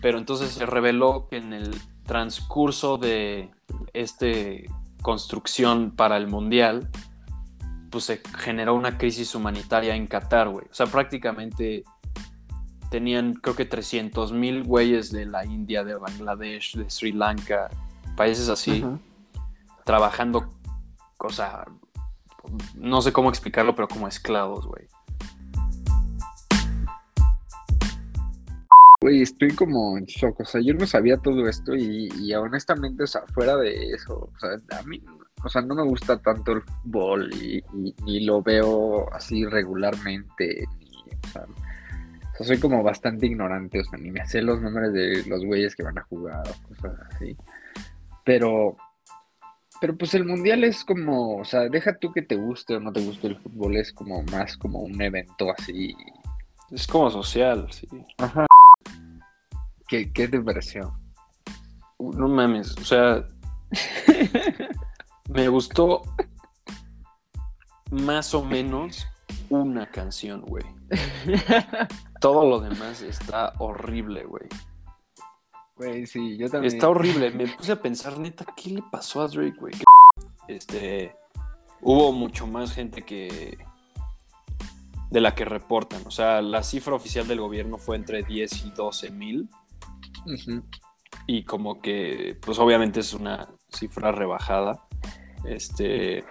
Pero entonces se reveló que en el transcurso de este construcción para el mundial, pues se generó una crisis humanitaria en Qatar, güey. O sea, prácticamente tenían creo que 300 mil güeyes de la India, de Bangladesh, de Sri Lanka, países así, trabajando, o sea, no sé cómo explicarlo, pero como esclavos, güey. Güey, estoy como en shock, o sea, yo no sabía todo esto y, honestamente, o sea, fuera de eso, o sea, a mí, o sea, no me gusta tanto el fútbol y, ni lo veo así regularmente, ni, o sea, soy como bastante ignorante, o sea, ni me sé los nombres de los güeyes que van a jugar o cosas así, pero, pero pues el mundial es como, o sea, deja tú que te guste o no te guste el fútbol, es como más como un evento así. Es como social, sí. Ajá. ¿Qué, te pareció? No mames, o sea, me gustó más o menos una canción, güey. Todo lo demás está horrible, güey. Güey, sí, yo también. Está horrible. Me puse a pensar, neta, ¿qué le pasó a Drake, güey? Este. Hubo mucho más gente que. de la que reportan. O sea, la cifra oficial del gobierno fue entre 10 y 12 mil. Y como que, pues obviamente es una cifra rebajada. Este,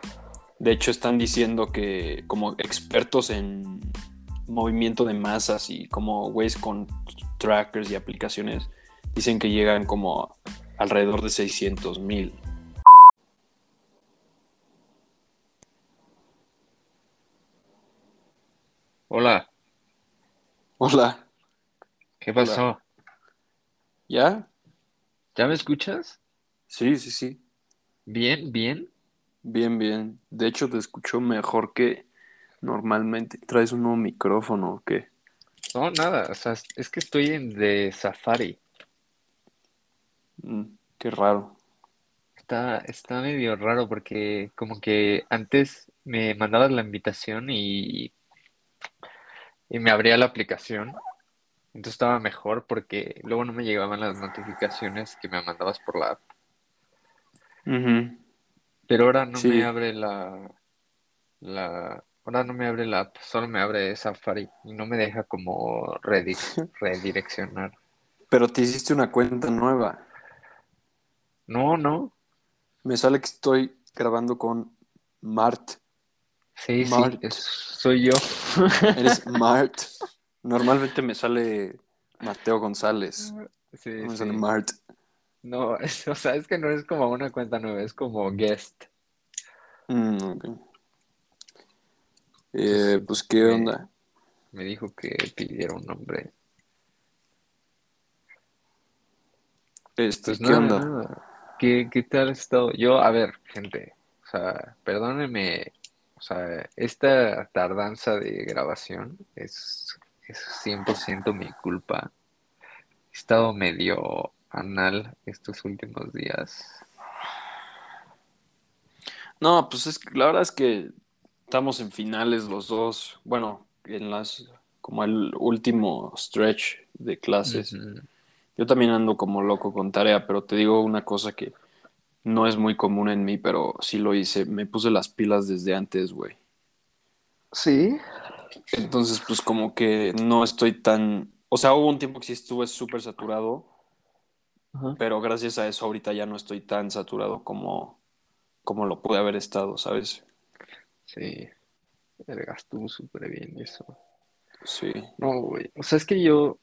de hecho, están diciendo que como expertos en movimiento de masas y como güeyes con trackers y aplicaciones, dicen que llegan como alrededor de 600 mil. Hola. Hola. ¿Qué pasó? ¿Ya? ¿Ya me escuchas? Sí, sí, sí. Bien, bien. Bien, bien. De hecho, te escucho mejor que normalmente. ¿Traes un nuevo micrófono o qué? No, nada. O sea, es que estoy en de Safari. Mm, qué raro. Está, está medio raro porque como que antes me mandabas la invitación y, y me abría la aplicación entonces estaba mejor porque luego no me llegaban las notificaciones que me mandabas por la app. Pero ahora no me abre la, la... Ahora no me abre la app, solo me abre Safari y no me deja como redireccionar. Pero te hiciste una cuenta nueva. No, no. Me sale que estoy grabando con Mart. Sí, sí, soy yo. Eres Mart. Normalmente me sale Mateo González. Sí, me sale Mart. No, o sea, es que no es como una cuenta nueva, es como guest. Mm, eh, pues, ¿qué onda? Me dijo que pidiera un nombre. Este, pues ¿qué onda? ¿Qué, ¿Qué tal has estado? Yo, a ver, gente, o sea, perdónenme, o sea, esta tardanza de grabación es es 100% mi culpa. He estado medio anal estos últimos días. No, pues es la verdad es que estamos en finales los dos. Bueno, en las como el último stretch de clases. Yo también ando como loco con tarea, pero te digo una cosa que no es muy común en mí, pero sí lo hice. Me puse las pilas desde antes, güey. Sí. Entonces, pues como que no estoy tan... O sea, hubo un tiempo que sí estuve súper saturado, pero gracias a eso ahorita ya no estoy tan saturado como, como lo pude haber estado, ¿sabes? Sí, estuvo súper bien eso. Sí. No, güey. O sea, es que yo,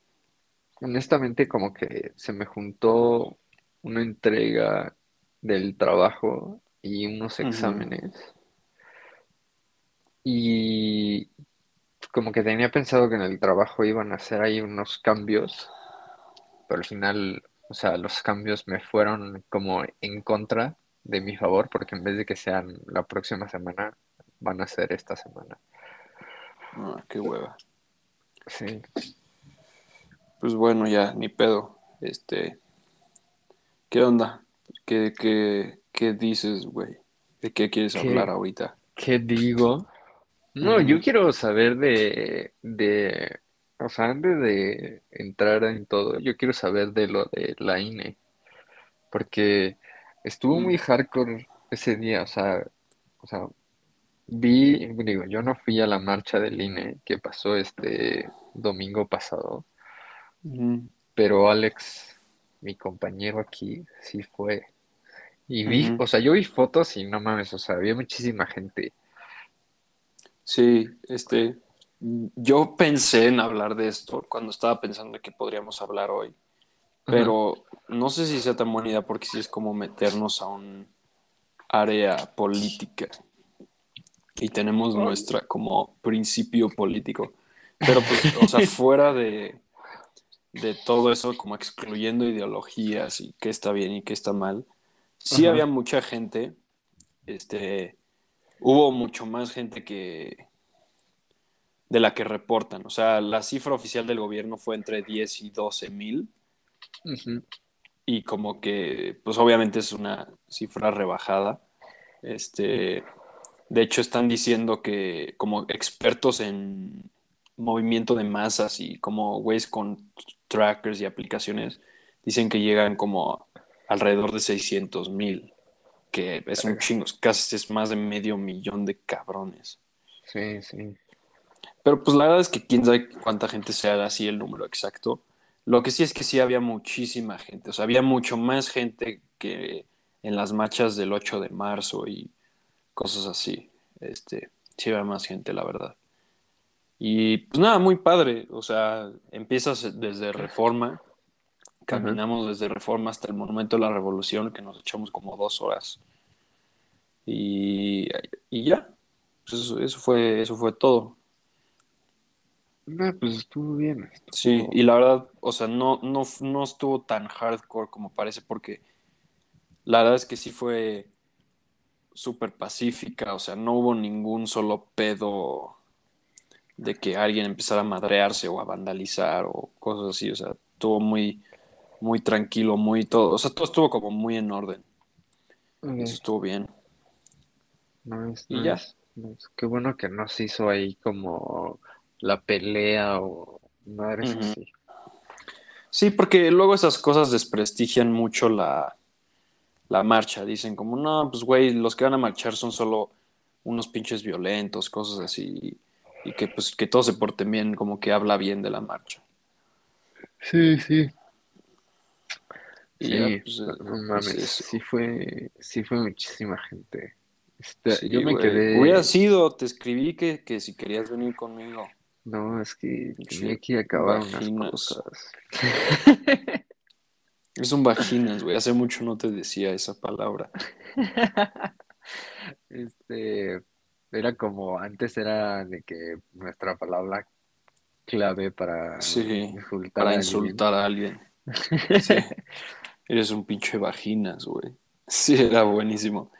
honestamente, como que se me juntó una entrega del trabajo y unos exámenes. Y como que tenía pensado que en el trabajo iban a hacer ahí unos cambios, pero al final, o sea, los cambios me fueron como en contra de mi favor, porque en vez de que sean la próxima semana, van a ser esta semana. Ah, qué hueva. Sí. Pues bueno, ya, ni pedo. Este. ¿Qué onda? ¿Qué, qué, qué dices, güey? ¿De qué quieres hablar ahorita? ¿Qué digo? No, yo quiero saber de, de, o sea, antes de entrar en todo, yo quiero saber de lo de la INE, porque estuvo Mm, muy hardcore ese día, o sea, o sea, vi, digo, yo no fui a la marcha del INE que pasó este domingo pasado, pero Alex, mi compañero aquí, sí fue. Y vi, o sea, yo vi fotos y no mames, o sea, había muchísima gente. Sí, este, yo pensé en hablar de esto cuando estaba pensando de que podríamos hablar hoy, pero no sé si sea tan buena idea porque sí es como meternos a un área política y tenemos nuestra como principio político. Pero pues, o sea, fuera de, de todo eso, como excluyendo ideologías y qué está bien y qué está mal, sí había mucha gente, este, hubo mucho más gente que de la que reportan. O sea, la cifra oficial del gobierno fue entre 10 y 12 mil y como que, pues obviamente es una cifra rebajada. Este, de hecho, están diciendo que como expertos en movimiento de masas y como güeyes con trackers y aplicaciones, dicen que llegan como alrededor de 600 mil, que es un chingo, casi es más de medio millón de cabrones. Sí, sí. Pero pues la verdad es que quién sabe cuánta gente se haga así el número exacto. Lo que sí es que sí había muchísima gente, o sea, había mucho más gente que en las marchas del 8 de marzo y cosas así. Este, sí había más gente, la verdad. Y pues nada, muy padre, o sea, empiezas desde Reforma, Caminamos desde Reforma hasta el Monumento de la Revolución, que nos echamos como dos horas. Y, y ya, pues eso, eso fue, eso fue todo. No, pues estuvo bien, Sí, y la verdad, o sea, no, no, no estuvo tan hardcore como parece, porque la verdad es que sí fue súper pacífica, o sea, no hubo ningún solo pedo de que alguien empezara a madrearse o a vandalizar o cosas así, o sea, estuvo muy, muy tranquilo, muy todo, o sea, todo estuvo como muy en orden, eso estuvo bien. Nice, Y ya. nice. Qué bueno que no se hizo ahí como la pelea o madres Ujú. así. Sí, porque luego esas cosas desprestigian mucho la, la marcha. Dicen como, no, pues güey, los que van a marchar son solo unos pinches violentos, cosas así. Y que pues que todo se porten bien, como que habla bien de la marcha. Sí, sí. Y ya, Sí, pues no, eh, no es mames, sí fue, sí fue muchísima gente. Yo Sí, me güey. Hubiera quedé, sido, te escribí que, que si querías venir conmigo. no, es que tenía que acabar unas cosas. Es un vaginas, güey. Hace mucho no te decía esa palabra. Este, era como, antes era de que nuestra palabra clave para Sí, insultar para a alguien. insultar a alguien. Sí, eres un pinche vaginas, güey. Sí, era buenísimo.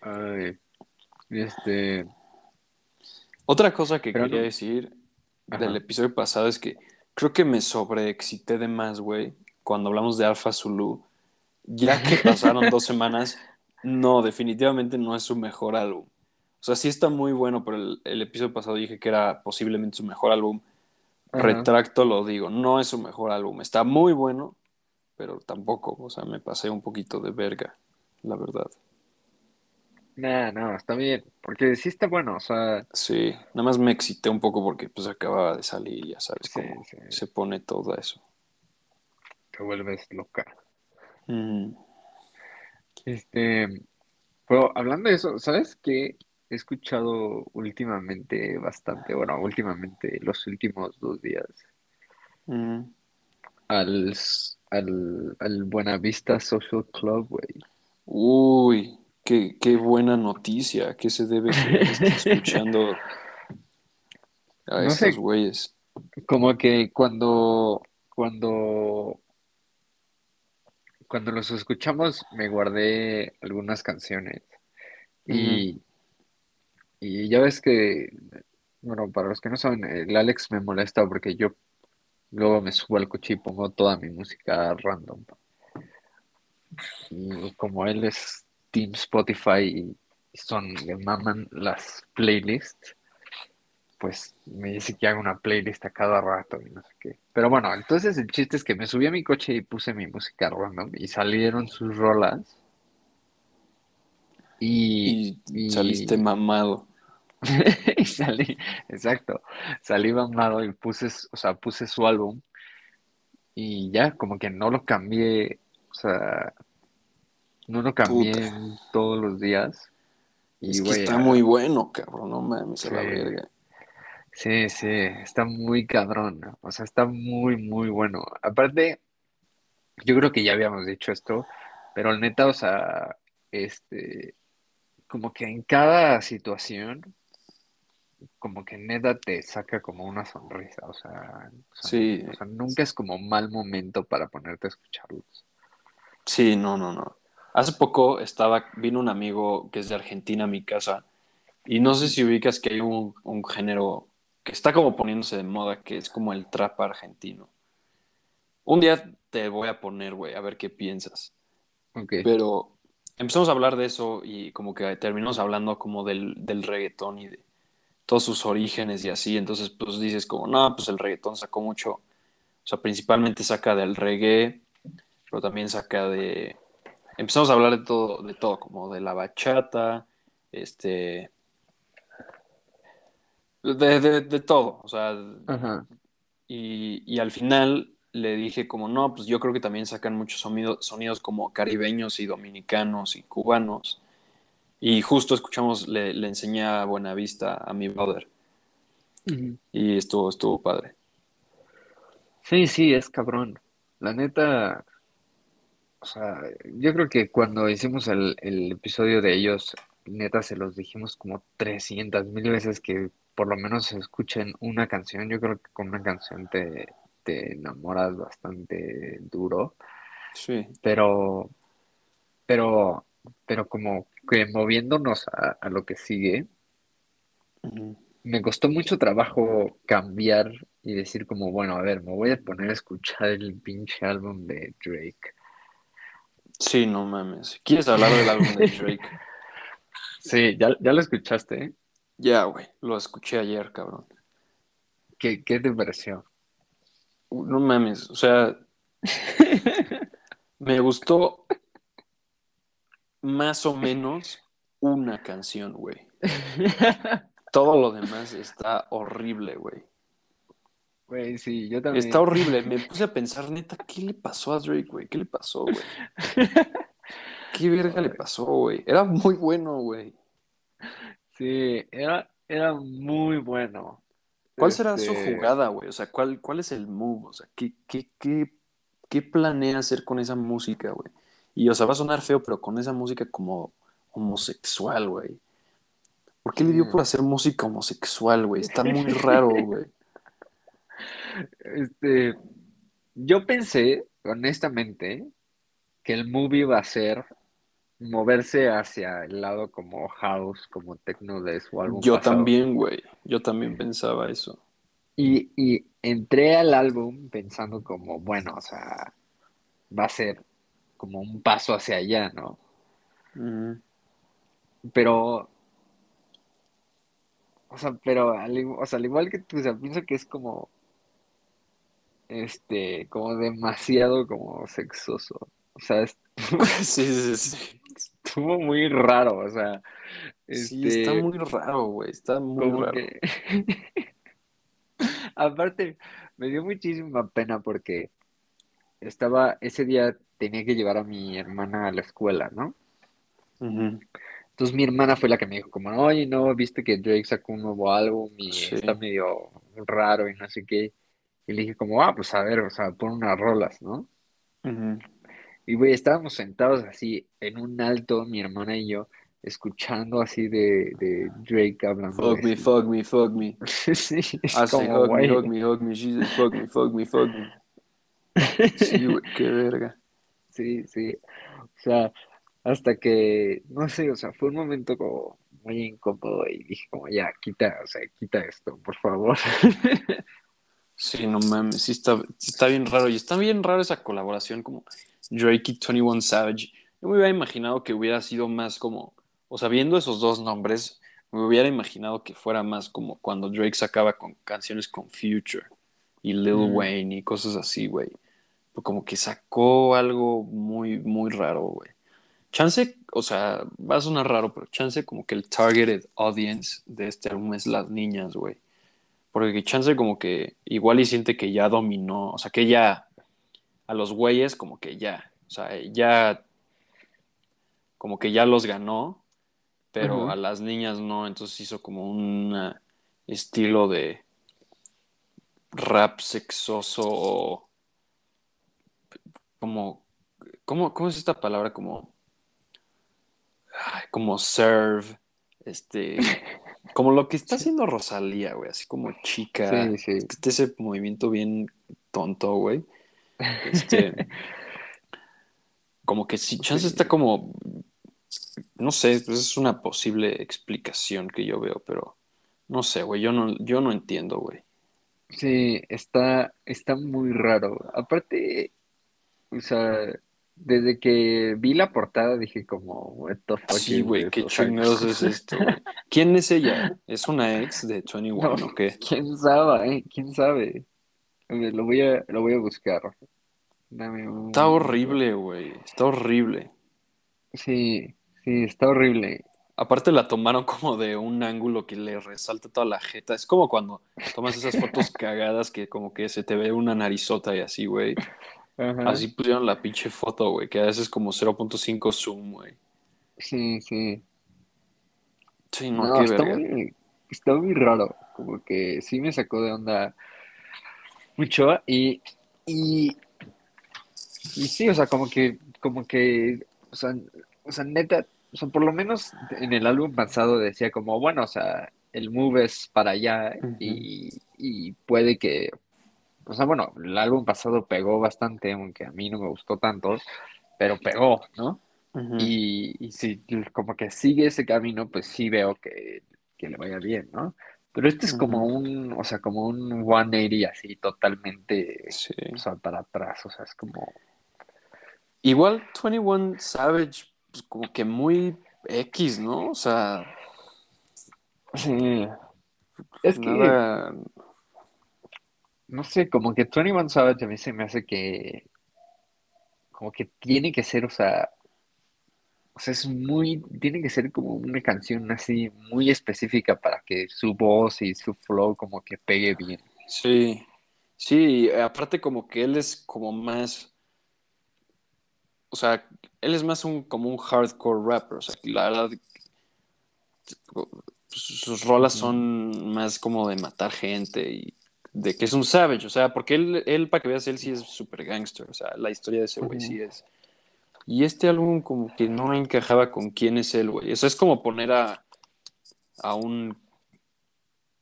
Ay, este, Otra cosa que pero quería no, decir del episodio pasado es que creo que me sobreexcité de más, güey, cuando hablamos de Alpha Zulu. Ya que pasaron dos semanas, no, definitivamente no es su mejor álbum. O sea, sí está muy bueno, pero el, el episodio pasado dije que era posiblemente su mejor álbum. ajá. Retracto lo digo, no es su mejor álbum. Está muy bueno, pero tampoco, o sea, me pasé un poquito de verga, la verdad. Nah, no, está bien, porque sí está bueno, o sea, Sí, nada más me excité un poco porque pues acababa de salir, ya sabes sí, cómo sí, se pone todo eso. te vuelves loca. Mm, Este, pero hablando de eso, ¿sabes qué? He escuchado últimamente bastante, bueno, últimamente, los últimos dos días, mm. al, al, al Buenavista Social Club, güey. Uy, qué, qué buena noticia. ¿A qué se debe que estés escuchando a No estos güeyes? como que cuando, cuando, cuando los escuchamos me guardé algunas canciones y, y ya ves que, bueno, para los que no saben, el Alex me molesta porque yo luego me subo al coche y pongo toda mi música random. Y como él es Team Spotify y son, le maman las playlists, pues me dice que haga una playlist a cada rato y no sé qué. Pero bueno, entonces el chiste es que me subí a mi coche y puse mi música random y salieron sus rolas. Y, Y saliste mamado. y salí, exacto, salí mamado y puse, o sea, puse su álbum y ya, como que no lo cambié, o sea, no lo cambié Puta. todos los días. Y Es que güey, está ah, muy bueno, cabrón. No mames, a la Sí. verga. Sí, sí, está muy cabrón, ¿no? O sea, está muy, muy bueno. Aparte, yo creo que ya habíamos dicho esto, pero neta, o sea, este, como que en cada situación, como que neta te saca como una sonrisa, o sea, o sea, Sí. o sea, nunca es como mal momento para ponerte a escucharlos. Sí, no, no, no. Hace poco estaba, vino un amigo que es de Argentina a mi casa y no sé si ubicas que hay un, un género que está como poniéndose de moda, que es como el trap argentino. Un día te voy a poner, güey, a ver qué piensas. Ok, Pero empezamos a hablar de eso y como que terminamos hablando como del, del reggaetón y de todos sus orígenes y así. Entonces, pues dices como, no, pues el reggaetón sacó mucho, o sea, principalmente saca del reggae, pero también saca de... Empezamos a hablar de todo, de todo, como de la bachata, este... De, de, de todo, o sea, ajá, y, y al final le dije como, no, pues yo creo que también sacan muchos sonidos, sonidos como caribeños y dominicanos y cubanos. Y justo escuchamos, le, le enseñé a Buenavista a mi brother y estuvo, estuvo padre. Sí, sí, es cabrón. La neta, o sea, yo creo que cuando hicimos el, el episodio de ellos, neta se los dijimos como 300 mil veces que por lo menos escuchen una canción. Yo creo que con una canción te, te enamoras bastante duro, Sí, pero, pero, pero como que moviéndonos a, a lo que sigue, me costó mucho trabajo cambiar y decir como, bueno, a ver, me voy a poner a escuchar el pinche álbum de Drake. sí, no mames. ¿Quieres hablar del álbum de Drake? Sí, ya, ya lo escuchaste, ¿eh? Ya, güey, lo escuché ayer, cabrón. ¿Qué, qué te pareció? Uh, No mames, o sea, me gustó más o menos una canción, güey. Todo lo demás está horrible, güey. Güey, sí, yo también. Está horrible. Me puse a pensar, neta, ¿qué le pasó a Drake, güey? ¿Qué le pasó, güey? ¿Qué verga le pasó, güey? Era muy bueno, güey. Sí, era, era muy bueno. ¿Cuál será su Este, jugada, güey? O sea, ¿cuál, cuál es el move? O sea, ¿qué, qué, qué, qué planea hacer con esa música, güey? Y, o sea, va a sonar feo, pero con esa música como homosexual, güey. ¿Por qué le dio por hacer música homosexual, güey? Está muy raro, güey. Este, yo pensé, honestamente, que el movie iba a ser moverse hacia el lado como house, como techno de su álbum Yo pasado. también, güey. Yo también pensaba eso. Y, y entré al álbum pensando como, bueno, o sea, va a ser como un paso hacia allá, ¿no? Ujú. Pero, o sea, pero al, o sea, al igual que tú, o sea, pienso que es como, este, como demasiado como sexoso. O sea, Sí, sí, sí. estuvo muy raro, o sea, Sí, este, está muy raro, güey. Está muy raro. que, aparte, me dio muchísima pena porque estaba, ese día tenía que llevar a mi hermana a la escuela, ¿no? Entonces mi hermana fue la que me dijo como, oye, no, viste que Drake sacó un nuevo álbum y Sí. está medio raro y no sé qué. Y le dije como, ah, pues a ver, o sea, pon unas rolas, ¿no? Y güey, estábamos sentados así en un alto, mi hermana y yo, escuchando así de, de Drake hablando Fuck de me, fuck me, fuck me. Sí, Hace como, hug me, hug me, hug me. Fuck me, fuck me, fuck me. Sí, güey, qué verga. Sí, sí. O sea, hasta que, no sé, o sea, fue un momento como muy incómodo y dije como, ya, quita, o sea, quita esto, por favor. Sí, no mames, sí está, está bien raro. Y está bien raro esa colaboración como Drake y 21 Savage. Yo me hubiera imaginado que hubiera sido más como, o sea, viendo esos dos nombres, Me hubiera imaginado que fuera más como cuando Drake sacaba con canciones con Future y Lil Mm. Wayne y cosas así, güey. Como que sacó algo muy, muy raro, güey. Chance, o sea, va a sonar raro, pero chance como que el targeted audience de este álbum es las niñas, güey. Porque chance como que igual y siente que ya dominó, o sea, que ya a los güeyes como que ya, o sea, ya como que ya los ganó, pero a las niñas no, entonces hizo como un estilo de rap sexoso o como, ¿cómo, cómo es esta palabra? Como, como serve, este, como lo que está haciendo Rosalía, güey, así como chica, Sí, sí. este- ese movimiento bien tonto, güey. Este, como que sí, chance está como, no sé, pues es una posible explicación que yo veo, pero no sé, güey, yo no, yo no entiendo, güey. Sí, está, está muy raro. Aparte, o sea, desde que vi la portada dije como, what the fuck Sí, güey, qué chingados es esto. ¿Quién es ella? ¿Es una ex de 21 No. o qué? ¿Quién sabe, eh? ¿Quién sabe? A ver, lo voy a, lo voy a buscar. Dame un... Está horrible, güey, está horrible. Sí, sí, está horrible. Aparte la tomaron como de un ángulo que le resalta toda la jeta. Es como cuando tomas esas fotos cagadas que como que se te ve una narizota y así, güey. Ajá. Así pusieron la pinche foto, güey, que a veces es como 0.5 zoom, güey. Sí, sí. Sí, no, No, qué está verga. muy, está muy raro. Como que sí me sacó de onda mucho. Y, y, y sí, o sea, como que, como que, o sea, o sea, neta, o sea, por lo menos en el álbum pasado decía como, bueno, o sea, el move es para allá y, y puede que, o sea, bueno, el álbum pasado pegó bastante, aunque a mí no me gustó tanto, pero pegó, ¿no? Y, y si como que sigue ese camino, pues sí veo que, que le vaya bien, ¿no? Pero este es como un, o sea, como un 180 así, totalmente, Sí. o sea, para atrás, o sea, es como, Igual 21 Savage, pues como que muy X, ¿no? O sea, sí, es que, nada. No sé, como que 21 Savage a mí se me hace que, como que tiene que ser, o sea, o sea, es muy, tiene que ser como una canción así muy específica para que su voz y su flow como que pegue bien. Sí. Sí, aparte como que él es como más. O sea, él es más un como un hardcore rapper. O sea, la verdad. Sus rolas son más como de matar gente y de que es un savage. O sea, porque él, él para que veas, él sí es super gangster. O sea, la historia de ese güey sí es. Y este álbum como que no encajaba con quién es él, güey. Eso es como poner a, a un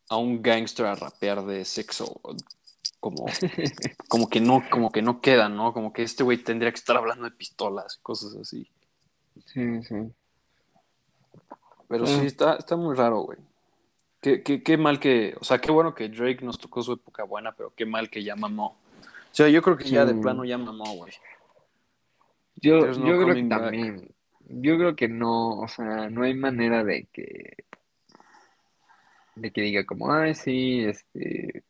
a un gangster a rapear de sexo. Como, como que no, como que no queda, ¿no? Como que este güey tendría que estar hablando de pistolas cosas así. Sí, sí. Pero Mm. sí, está, está muy raro, güey. Qué, qué, qué mal que, o sea, qué bueno que Drake nos tocó su época buena, pero qué mal que ya mamó. O sea, yo creo que ya de plano ya mamó, güey. Yo, no yo creo que back. también, yo creo que no, o sea, no hay manera de que, de que diga como, ay, sí, este,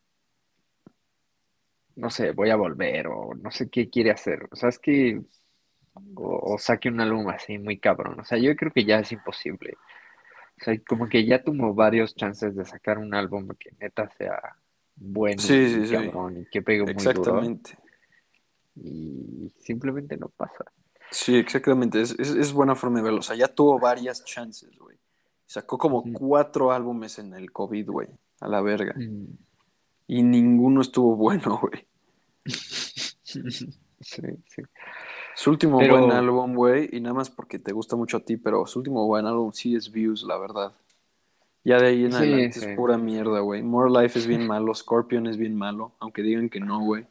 no sé, voy a volver, o no sé qué quiere hacer. O sea, es que, o, o saque un álbum así muy cabrón. O sea, yo creo que ya es imposible. O sea, como que ya tuvo varios chances de sacar un álbum que neta sea bueno Sí, y sí, sí. cabrón y que pegue muy duro. Exactamente. Y simplemente no pasa. Sí, exactamente. Es, es, es buena forma de verlo. O sea, ya tuvo varias chances, güey. Sacó como cuatro álbumes en el COVID, güey. A la verga. Mm. Y ninguno estuvo bueno, güey. Sí, sí. Su último Pero- buen álbum, güey, y nada más porque te gusta mucho a ti, pero su último buen álbum sí es Views, la verdad. Ya de ahí en Sí, adelante sí. es pura mierda, güey. More Life es bien malo, Scorpion es bien malo, aunque digan que no, güey.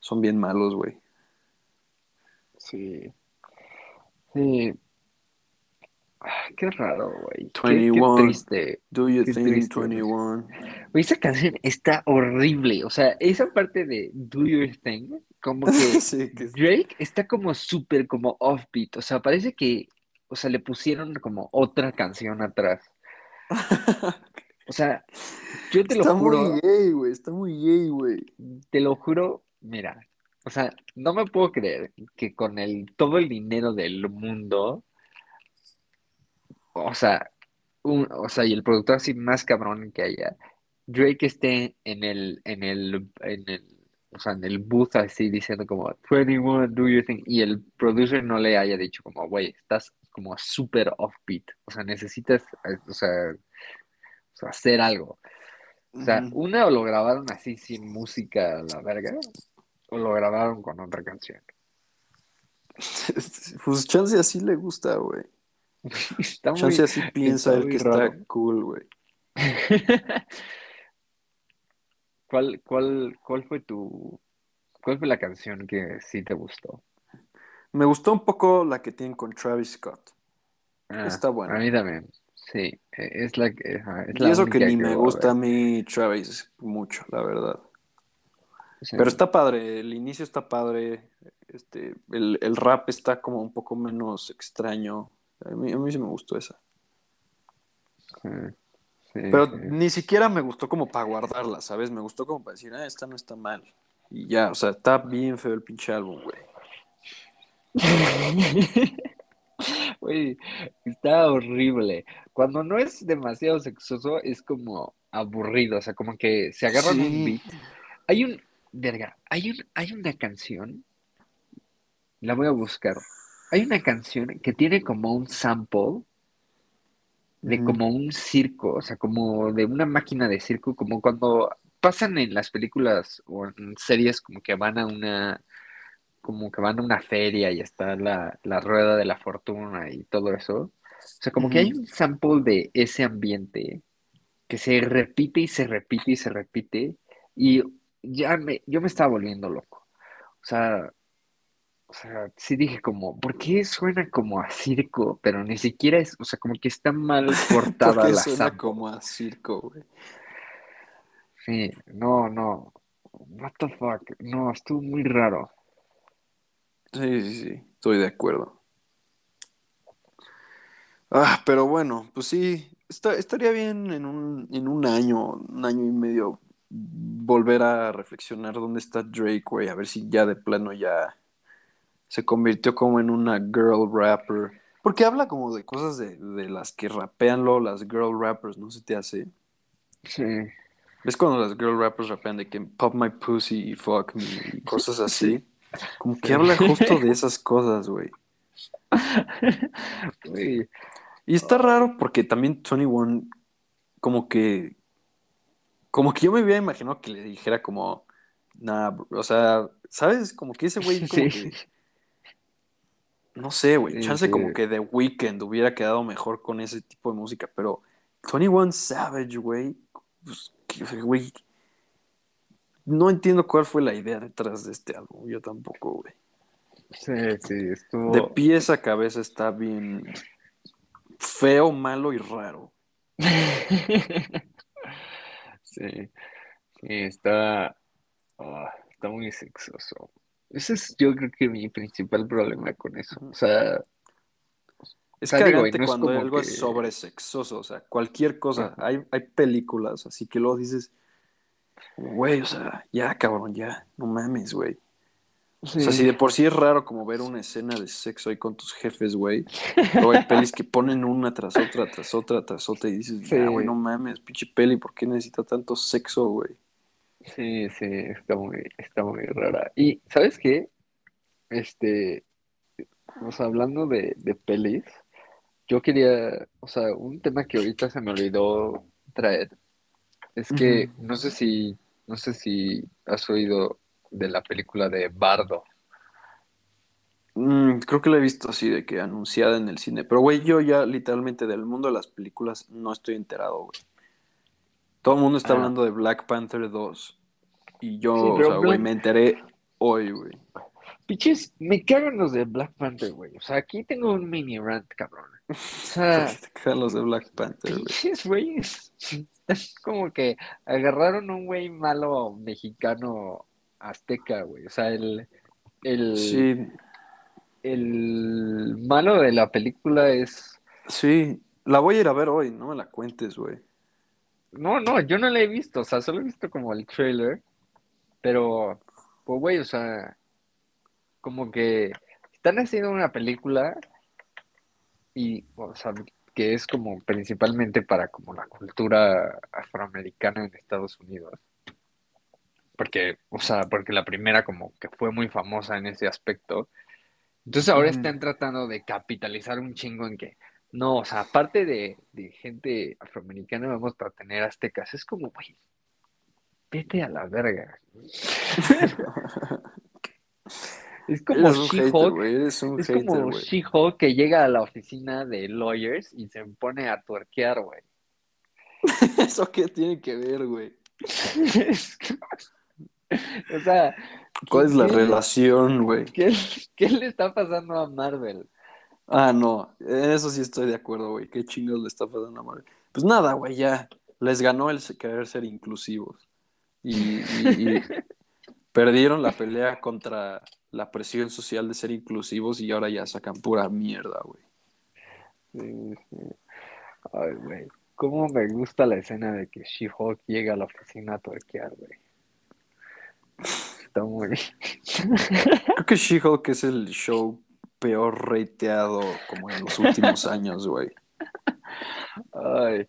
Son bien malos, güey. Sí. Sí. Qué raro, güey. Qué, qué 21. triste. Do you Qué think triste, 21? Güey, esa canción está horrible. O sea, esa parte de Do Your Thing, como que sí, que Drake está como súper como offbeat. O sea, parece que, o sea, le pusieron como otra canción atrás. O sea, yo te lo Está juro, muy gay, güey. Está muy gay, güey. te lo juro, mira, o sea, no me puedo creer que con el todo el dinero del mundo, o sea, un- o sea, y el productor así más cabrón que haya, Drake esté en el, en el, en el, o sea, en el booth así diciendo como 21, do your thing, y el producer no le haya dicho como, güey, estás como súper offbeat, o sea, necesitas, eh, o sea, o sea, hacer algo. O sea, una o lo grabaron así sin música a la verga, o lo grabaron con otra canción. Pues chance así le gusta, güey. Muy, Chance así piensa muy que está cool, güey. ¿Cuál, cuál, cuál fue tu, cuál fue la canción que sí te gustó? Me gustó un poco la que tienen con Travis Scott. Ah, Está buena. A mí también. Sí, e- es la que, es Y la eso que ni me voy a gusta a mí Travis mucho, la verdad. Sí. Pero está padre, el inicio está padre, este, el, el rap está como un poco menos extraño. A mí, a mí sí me gustó esa. Sí, sí, Pero sí. ni siquiera me gustó como para guardarla, ¿sabes? Me gustó como para decir, ah, esta no está mal. Y ya, o sea, está bien feo el pinche álbum, güey. Güey, está horrible. Cuando no es demasiado sexoso, es como aburrido. O sea, como que se agarran un Sí. beat. Hay un, verga, hay un, hay una canción, la voy a buscar. Hay una canción que tiene como un sample de como un circo, o sea, como de una máquina de circo, como cuando pasan en las películas o en series como que van a una, como que van a una feria y está la, la rueda de la fortuna y todo eso. O sea, como que hay un sample de ese ambiente que se repite y se repite y se repite y ya me, yo me estaba volviendo loco. O sea, o sea, sí dije como, ¿por qué suena como a circo? Pero ni siquiera es, o sea, como que está mal cortada Porque la suena sample. como a circo, güey. Sí, no, no. What the fuck? No, estuvo muy raro. Sí, sí, sí, estoy de acuerdo. Ah, pero bueno, pues sí, está- estaría bien en un, en un año, un año y medio, volver a reflexionar dónde está Drake, güey, a ver si ya de plano ya se convirtió como en una girl rapper. Porque habla como de cosas de, de las que rapean lo, las girl rappers, ¿no se te hace? Sí, ¿Ves cuando las girl rappers rapean de que pop my pussy y fuck me y cosas así? Como que Sí. habla justo de esas cosas, güey. Y está raro porque también Tony One, como que, como que yo me había imaginado que le dijera como, bro", o sea, ¿sabes? Como que ese güey, como sí, que, no sé, güey, chance sí. como que The Weeknd hubiera quedado mejor con ese tipo de música, pero Tony One Savage, güey, pues, güey, no entiendo cuál fue la idea detrás de este álbum, yo tampoco, güey. sí, sí, estuvo. De pies a cabeza está bien feo, malo y raro. Sí, sí, está, ah, está muy sexoso. Ese es yo creo que mi principal problema con eso. O sea, Es digo, no es cuando como algo que- es sobresexoso, o sea, cualquier cosa. Hay, hay películas, así que luego dices, güey, o sea, ya, cabrón, ya, no mames, güey. O sea, si de por sí es raro como ver una escena de sexo ahí con tus jefes, güey. Luego hay pelis que ponen una tras otra, tras otra, tras otra, y dices, Sí. güey, no mames, pinche peli, ¿por qué necesita tanto sexo, güey? Sí, sí, está muy, está muy rara. Y, ¿sabes qué? Este, o sea, hablando de, de pelis, yo quería, o sea, un tema que ahorita se me olvidó traer, es que Ujú. no sé si, no sé si has oído de la película de Bardo. Mm, creo que la he visto así, de que anunciada en el cine. Pero, güey, yo ya literalmente del mundo de las películas no estoy enterado, güey. Todo el mundo está Ah. hablando de Black Panther 2. Y yo, Sí, o pero sea, güey, Black- me enteré hoy, güey. Piches, me cagan los de Black Panther, güey. O sea, aquí tengo un mini rant, cabrón. O sea, te cagan los de Black Panther, güey. pinches güeyes. Es como que agarraron un güey malo mexicano azteca, güey. O sea, el, el, Sí, el malo de la película es, sí. La voy a ir a ver hoy, no me la cuentes, güey. No, no, yo no la he visto, o sea, solo he visto como el trailer, pero, pues, güey, o sea, como que están haciendo una película y, o sea, que es como principalmente para como la cultura afroamericana en Estados Unidos. Porque, o sea, porque la primera como que fue muy famosa en ese aspecto. Entonces ahora están tratando de capitalizar un chingo en que, no, o sea, aparte de, de gente afroamericana, vamos a tener aztecas. Es como, güey, vete a la verga. Es como She-Hulk, es hater, como. She-Hulk que llega a la oficina de lawyers y se pone a tuerquear, güey. ¿Eso qué tiene que ver, güey? O sea, ¿Cuál es la ¿qué- relación, güey? ¿Qué, qué le está pasando a Marvel? Ah, no. En eso sí estoy de acuerdo, güey. ¿Qué chingos le está pasando a Marvel? Pues nada, güey, ya. Les ganó el querer ser inclusivos. Y, y- y perdieron la pelea contra la presión social de ser inclusivos y ahora ya sacan pura mierda, güey. Sí, sí. Ay, güey. Cómo me gusta la escena de que She-Hulk llega a la oficina a tuerquear, güey. Está muy... Creo que She-Hulk es el show peor rateado como en los últimos años, güey. Ay.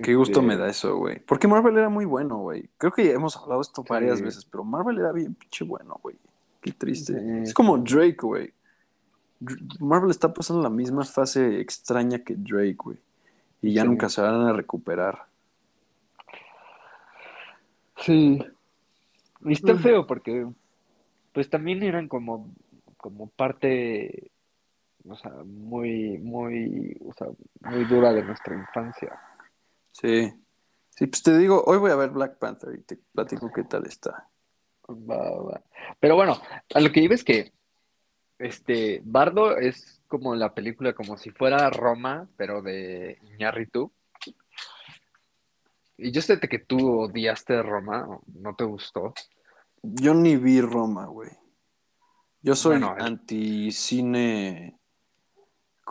Qué gusto este, me da eso, güey. Porque Marvel era muy bueno, güey. Creo que ya hemos hablado esto varias Sí. veces, pero Marvel era bien pinche bueno, güey. Qué triste. Sí. Es como Drake, güey. Marvel está pasando la misma fase extraña que Drake, güey. Y ya Sí. nunca se van a recuperar. Sí. Y está Mm. feo porque, pues también eran como, como parte, o sea, muy, muy, o sea, muy dura de nuestra infancia. Sí. Sí, pues te digo, hoy voy a ver Black Panther y te platico qué tal está. Va, va. Pero bueno, a lo que iba es que, este, Bardo es como la película, como si fuera Roma, pero de Iñárritu. Y yo sé que tú odiaste Roma, no te gustó. Yo ni vi Roma, güey. Yo soy Bueno, anti-cine,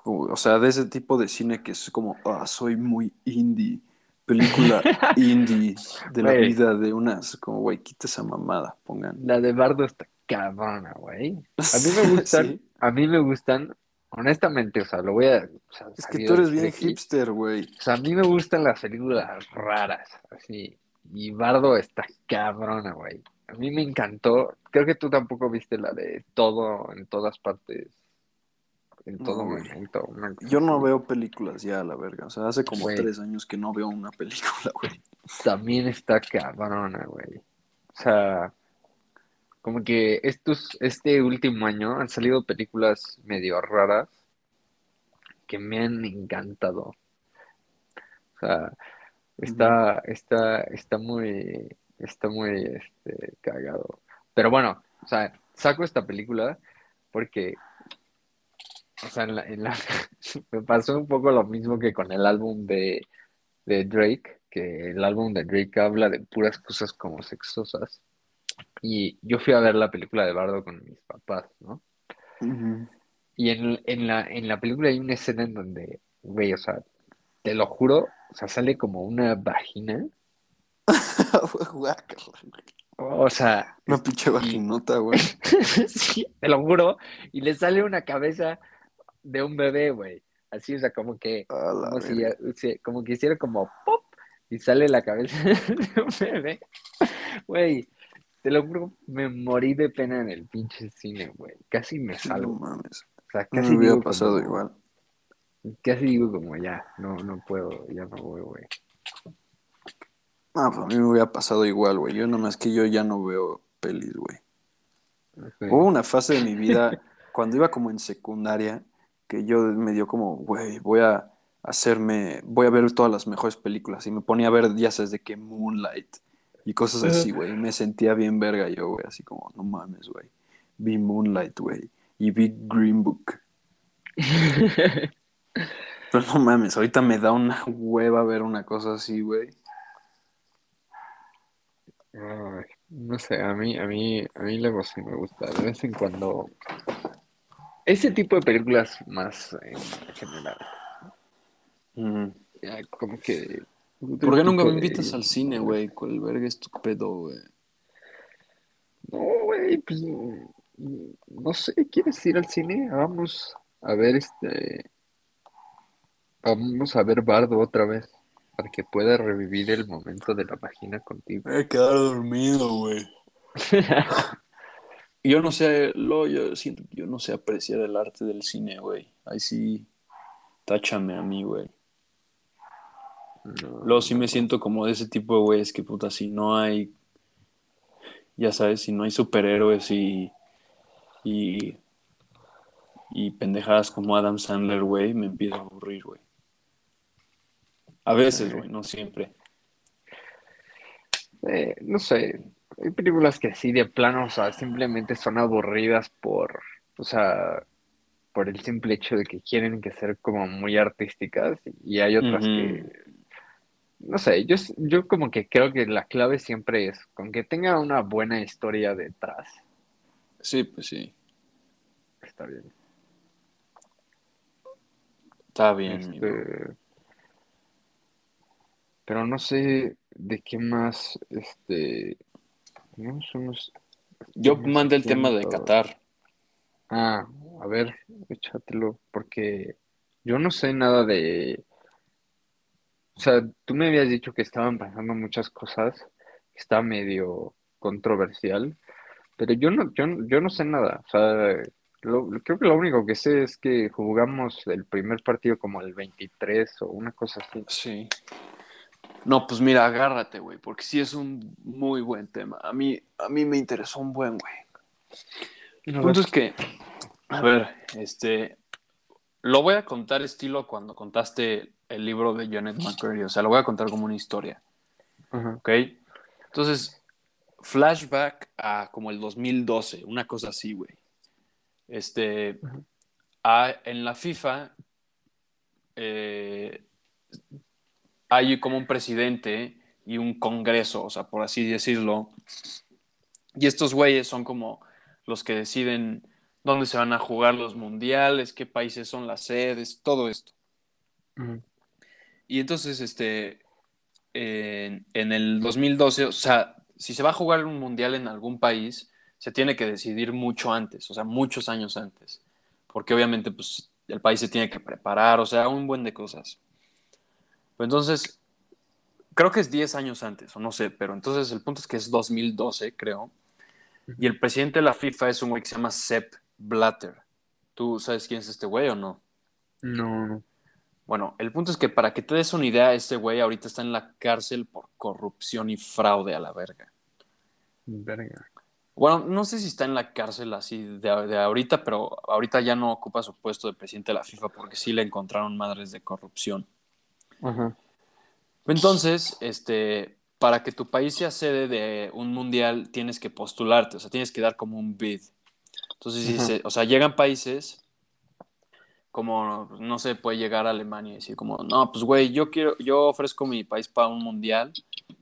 o sea, de ese tipo de cine que es como, ah, soy muy indie. Película indie de la vida de unas, como, güey, quita esa mamada, pongan. La de Bardo está cabrona, güey. A mí me gustan, Sí. a mí me gustan, honestamente, o sea, lo voy a... o sea, Es que tú eres bien aquí. hipster, güey. O sea, a mí me gustan las películas raras, así. Y Bardo está cabrona, güey. A mí me encantó. Creo que tú tampoco viste la de todo en todas partes, en todo momento. una Yo no veo películas ya la verga. O sea, hace como Güey. tres años que no veo una película, güey. También está cabrona, güey. O sea, como que estos, este último año han salido películas medio raras que me han encantado. O sea, está, está, está muy, está muy, este, cagado. Pero bueno, o sea, saco esta película porque, o sea, en la, en la- me pasó un poco lo mismo que con el álbum de, de Drake, que el álbum de Drake habla de puras cosas como sexosas. Y yo fui a ver la película de Bardo con mis papás, ¿no? Y en, en la, en la película hay una escena en donde, güey, o sea, te lo juro, o sea, sale como una vagina. O sea, Una pinche vaginota, güey. sí, te lo juro, y le sale una cabeza de un bebé, güey. Así, o sea, como que, como si, como que hiciera como pop y sale la cabeza de un bebé. Güey, te lo juro, me morí de pena en el pinche cine, güey. Casi me No salgo. mames. O sea, No casi me hubiera digo pasado como- igual. Casi digo como ya, no, no puedo, ya no voy, güey. Ah, pues a mí me hubiera pasado igual, güey. Yo nomás que yo ya no veo pelis, güey. Hubo una fase de mi vida, cuando iba como en secundaria, que yo me dio como, güey, voy a hacerme, voy a ver todas las mejores películas. Y me ponía a ver, ya sabes, de que Moonlight y cosas así, güey. Y me sentía bien verga yo, güey, así como, no mames, güey. Vi Moonlight, güey. Y vi Green Book. Pero no mames, ahorita me da una hueva ver una cosa así, güey. Ay, no sé, a mí, a mí, a mí luego sí me gusta. De vez en cuando. Ese tipo de películas más en general. Ujú. Ya, como que... ¿Por qué nunca me de- invitas al cine, güey? ¿Cuál verga es tu pedo, güey? No, güey, pues no sé, ¿quieres ir al cine? Vamos a ver este, vamos a ver Bardo otra vez, para que pueda revivir el momento de la vagina contigo. Me voy a quedar dormido, güey. Yo no sé, lo, yo siento que yo no sé apreciar el arte del cine, güey. Ahí sí, táchame a mí, güey. No, Luego sí me siento como de ese tipo de güeyes que puta, si no hay, ya sabes, si no hay superhéroes y, y, y pendejadas como Adam Sandler, güey, me empiezo a aburrir, güey. A veces, güey, no siempre. Eh, no sé, hay películas que sí de plano, o sea, simplemente son aburridas por, o sea, por el simple hecho de que quieren que ser como muy artísticas y hay otras que, no sé, yo, yo como que creo que la clave siempre es con que tenga una buena historia detrás, Sí, pues sí. está bien. Está bien. Este, pero no sé de qué más, este, tenemos unos Yo mandé el tema de. Qatar. Ah, a ver, échatelo, porque yo no sé nada de, o sea, tú me habías dicho que estaban pasando muchas cosas, está medio controversial, pero yo no, yo, yo no sé nada, o sea, lo- creo que lo único que sé es que jugamos el primer partido como el 23 o una cosa así. Sí. No, pues mira, agárrate, güey, porque sí es un muy buen tema. A mí, a mí me interesó un buen, güey. El punto es que, a ver, este, lo voy a contar estilo cuando contaste el libro de Janet McCurdy, o sea, lo voy a contar como una historia, ¿ok? Entonces, flashback a como el 2012, una cosa así, güey. Este, a- en la FIFA eh, hay como un presidente y un congreso, o sea, por así decirlo. Y estos güeyes son como los que deciden dónde se van a jugar los mundiales, qué países son las sedes, todo esto. Y entonces, este, en, en el 2012, o sea, si se va a jugar un mundial en algún país, se tiene que decidir mucho antes, o sea, muchos años antes, porque obviamente, pues, el país se tiene que preparar, o sea, un buen de cosas. Entonces, creo que es 10 años antes, o no sé, pero entonces el punto es que es 2012, creo, y el presidente de la FIFA es un güey que se llama Sepp Blatter. ¿Tú sabes quién es este güey o no? No, no. Bueno, el punto es que para que te des una idea, este güey ahorita está en la cárcel por corrupción y fraude a la verga. Verga. Bueno, no sé si está en la cárcel así de, de ahorita, pero ahorita ya no ocupa su puesto de presidente de la FIFA porque sí le encontraron madres de corrupción. Ajá, Entonces, este, para que tu país sea sede de un mundial, tienes que postularte, o sea, tienes que dar como un bid. Entonces, dice, o sea, llegan países como, no sé, puede llegar a Alemania y decir como, no, pues, güey, yo quiero, yo ofrezco mi país para un mundial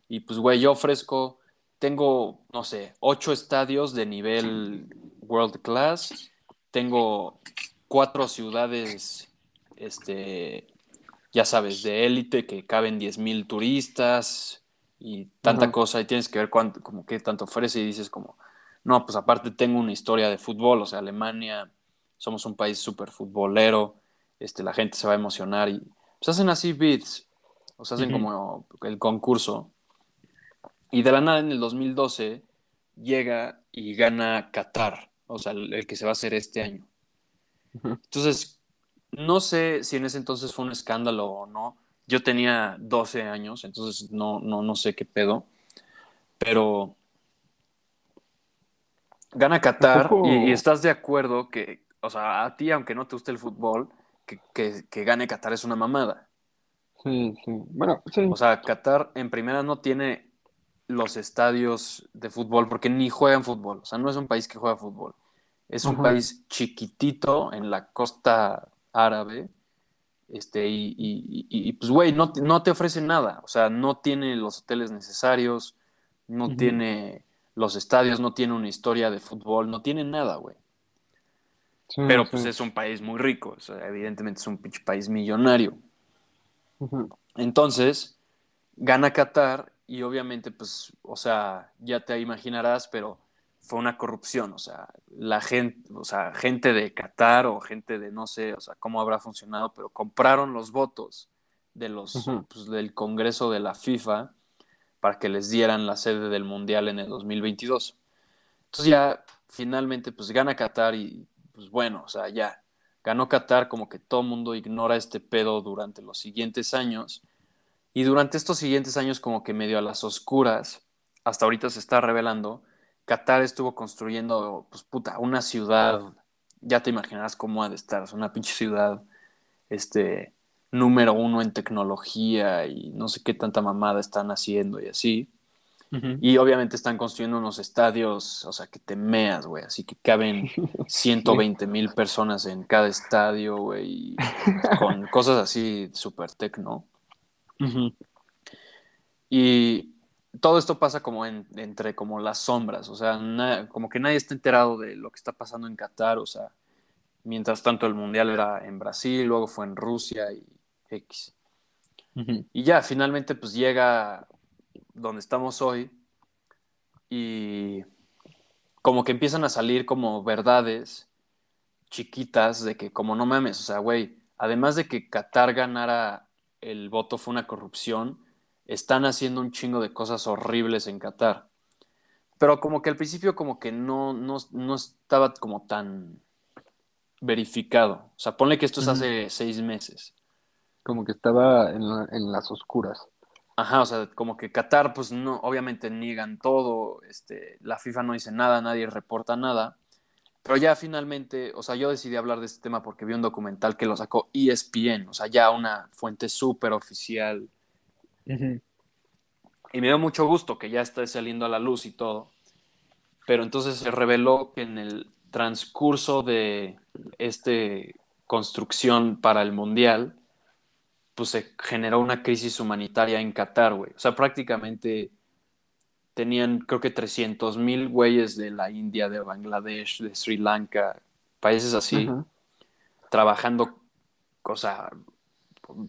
y, pues, güey, yo ofrezco, tengo, no sé, ocho estadios de nivel world class, tengo cuatro ciudades, este, ya sabes, de élite que caben 10 mil turistas y tanta Ajá. cosa y tienes que ver cuánto, como qué tanto ofrece y dices como, no, pues aparte tengo una historia de fútbol, o sea, Alemania, somos un país súper futbolero, este, la gente se va a emocionar y pues hacen así beats, o sea, hacen Ujú. como el concurso. Y de la nada en el 2012 llega y gana Qatar, o sea, el, el que se va a hacer este año. Entonces, no sé si en ese entonces fue un escándalo o no. Yo tenía 12 años, entonces no, no, no sé qué pedo. Pero gana Qatar y, y estás de acuerdo que, o sea, a ti, aunque no te guste el fútbol, que, que, que gane Qatar es una mamada. Sí, sí. Bueno, sí. O sea, Qatar en primera no tiene los estadios de fútbol porque ni juegan fútbol. O sea, no es un país que juega fútbol. Es un Ajá. país chiquitito en la costa árabe. Este, y, y- y- y, pues, güey, no, te- no te ofrece nada. O sea, no tiene los hoteles necesarios, no tiene los estadios, no tiene una historia de fútbol, no tiene nada, güey. Sí, Pero sí. pues es un país muy rico. O sea, evidentemente es un pinche país millonario. Entonces, gana Qatar y obviamente, pues, o sea, ya te imaginarás, pero fue una corrupción, o sea, la gente, o sea, gente de Qatar o gente de no sé, o sea, cómo habrá funcionado, pero compraron los votos de los, pues, del Congreso de la FIFA para que les dieran la sede del Mundial en el 2022. Entonces ya finalmente pues gana Qatar y pues bueno, o sea, ya ganó Qatar como que todo el mundo ignora este pedo durante los siguientes años y durante estos siguientes años como que medio a las oscuras, hasta ahorita se está revelando, Qatar estuvo construyendo, pues puta, una ciudad, ya te imaginarás cómo ha de estar, es una pinche ciudad, este, número uno en tecnología y no sé qué tanta mamada están haciendo y así. Y obviamente están construyendo unos estadios, o sea, que te meas, güey, así que caben 120 mil personas en cada estadio, güey, con cosas así súper tecno. Y todo esto pasa como entre como las sombras, o sea, como que nadie está enterado de lo que está pasando en Qatar, o sea, mientras tanto el mundial era en Brasil, luego fue en Rusia y X. Y ya, finalmente pues llega donde estamos hoy y como que empiezan a salir como verdades chiquitas de que como no mames, o sea, güey, además de que Qatar ganara el voto fue una corrupción, están haciendo un chingo de cosas horribles en Qatar. Pero como que al principio como que no, no, estaba como tan verificado. O sea, ponle que esto es hace seis meses. Como que estaba en, en, las oscuras. Ajá, o sea, como que Qatar, pues no, obviamente niegan todo, este, la FIFA no dice nada, nadie reporta nada. Pero ya finalmente, o sea, yo decidí hablar de este tema porque vi un documental que lo sacó ESPN, o sea, ya una fuente súper oficial y me dio mucho gusto que ya esté saliendo a la luz y todo. Pero entonces se reveló que en el transcurso de esta construcción para el Mundial, pues se generó una crisis humanitaria en Qatar, güey. O sea, prácticamente tenían creo que 300 mil güeyes de la India, de Bangladesh, de Sri Lanka, países así, trabajando, o sea,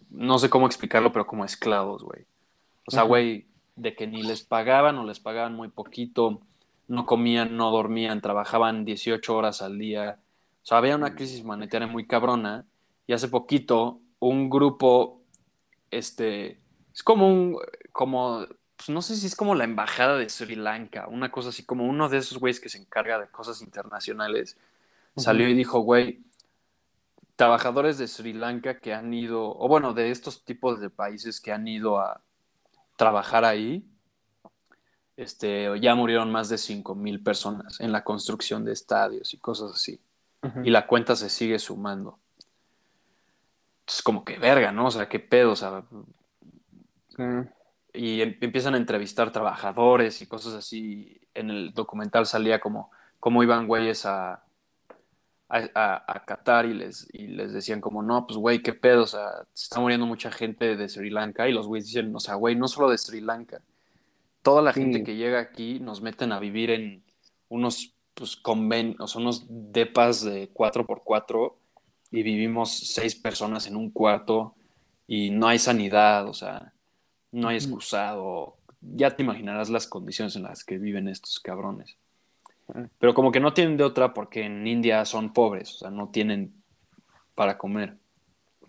no sé cómo explicarlo, pero como esclavos, güey. O sea, güey, de que ni les pagaban o les pagaban muy poquito, no comían, no dormían, trabajaban 18 horas al día. O sea, había una crisis monetaria muy cabrona y hace poquito un grupo, este, es como un, como, pues no sé si es como la embajada de Sri Lanka, una cosa así, como uno de esos güeyes que se encarga de cosas internacionales, salió y dijo, güey, trabajadores de Sri Lanka que han ido, o bueno, de estos tipos de países que han ido a trabajar ahí, este, ya murieron más de 5 mil personas en la construcción de estadios y cosas así. Y la cuenta se sigue sumando. Entonces, como que verga, ¿no? O sea, qué pedo, o sea. Y em, empiezan a entrevistar trabajadores y cosas así. En el documental salía como cómo iban güeyes a, a, Qatar y les, y les decían como, no, pues güey, qué pedo, o sea, se está muriendo mucha gente de Sri Lanka y los güeyes dicen, o sea, güey, no solo de Sri Lanka, toda la gente que llega aquí nos meten a vivir en unos, pues, conven o sea, unos depas de 4x4 y vivimos seis personas en un cuarto y no hay sanidad, o sea, no hay excusado, ya te imaginarás las condiciones en las que viven estos cabrones. Pero como que no tienen de otra porque en India son pobres, o sea, no tienen para comer.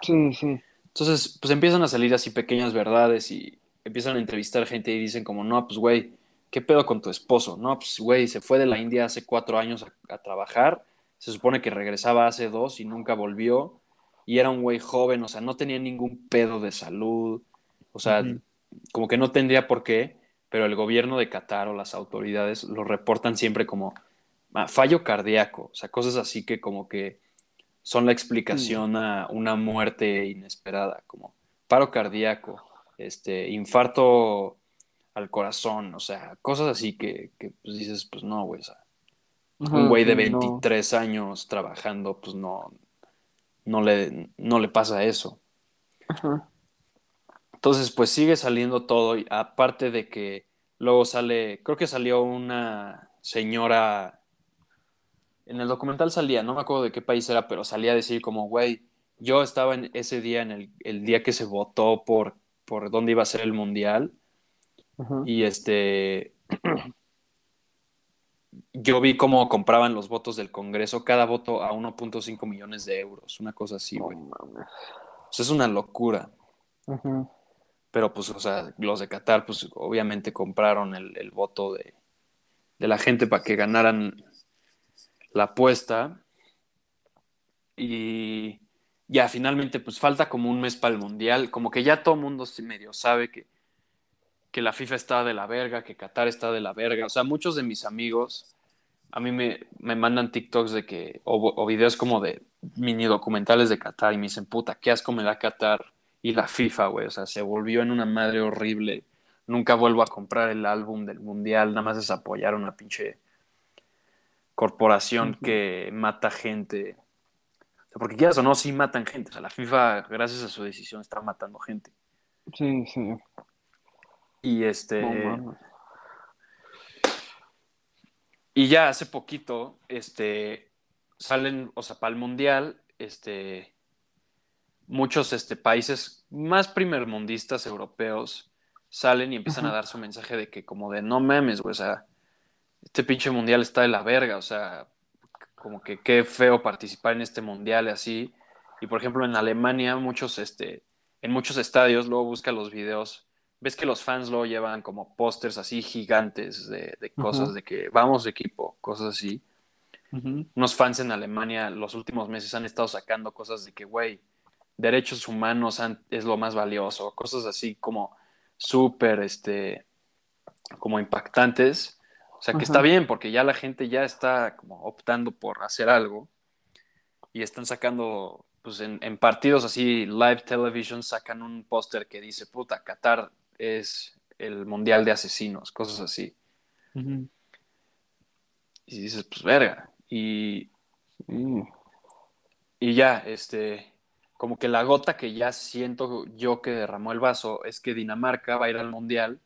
Sí, sí. Entonces, pues empiezan a salir así pequeñas verdades y empiezan a entrevistar gente y dicen como, no, pues güey, ¿qué pedo con tu esposo? No, pues güey, se fue de la India hace cuatro años a, trabajar, se supone que regresaba hace dos y nunca volvió, y era un güey joven, o sea, no tenía ningún pedo de salud, o sea, como que no tendría por qué, pero el gobierno de Qatar o las autoridades lo reportan siempre como ah, fallo cardíaco, o sea, cosas así que como que son la explicación a una muerte inesperada, como paro cardíaco, este, infarto al corazón, o sea, cosas así que, pues dices, pues no, güey, o sea, un güey de 23 años trabajando, pues no, no le, no le pasa eso. Ajá. Entonces, pues sigue saliendo todo, y aparte de que luego sale, creo que salió una señora, en el documental salía, no me acuerdo de qué país era, pero salía a decir como, güey, yo estaba en ese día, en el, el día que se votó por, por dónde iba a ser el mundial. Y este. Yo vi cómo compraban los votos del Congreso, cada voto a 1.5 millones de euros, una cosa así, güey. mames. O sea, es una locura. Ajá. Pero pues, o sea, los de Qatar, pues obviamente compraron el, el voto de, de la gente para que ganaran la apuesta. Y ya finalmente, pues falta como un mes para el Mundial. Como que ya todo el mundo medio sabe que, que la FIFA está de la verga, que Qatar está de la verga. O sea, muchos de mis amigos a mí me, me mandan TikToks de que, o, o videos como de mini documentales de Qatar y me dicen, puta, qué asco me da Qatar y la FIFA, güey. O sea, se volvió en una madre horrible. Nunca vuelvo a comprar el álbum del Mundial, nada más es apoyar a una pinche corporación que mata gente. O sea, porque quieras o no, sí matan gente. O sea, la FIFA, gracias a su decisión, está matando gente. Sí, sí. Y este. Y ya hace poquito, este, salen, o sea, para el mundial, este, muchos este, países más primermundistas europeos salen y empiezan Ajá. a dar su mensaje de que como de no mames, güey, o sea, este pinche mundial está de la verga, o sea, como que qué feo participar en este mundial y así. Y por ejemplo, en Alemania, muchos, este, en muchos estadios, luego busca los videos, ves que los fans luego llevan como pósters así gigantes de, de cosas, Ajá. de que vamos equipo, cosas así. Unos fans en Alemania los últimos meses han estado sacando cosas de que, güey, derechos humanos es lo más valioso, cosas así como súper, este, como impactantes. O sea, que Ajá. está bien, porque ya la gente ya está como optando por hacer algo y están sacando, pues en, en partidos así, live television, sacan un póster que dice, puta, Qatar es el mundial de asesinos, cosas así. Y dices, pues verga. Y, y ya, este, como que la gota que ya siento yo que derramó el vaso es que Dinamarca va a ir al mundial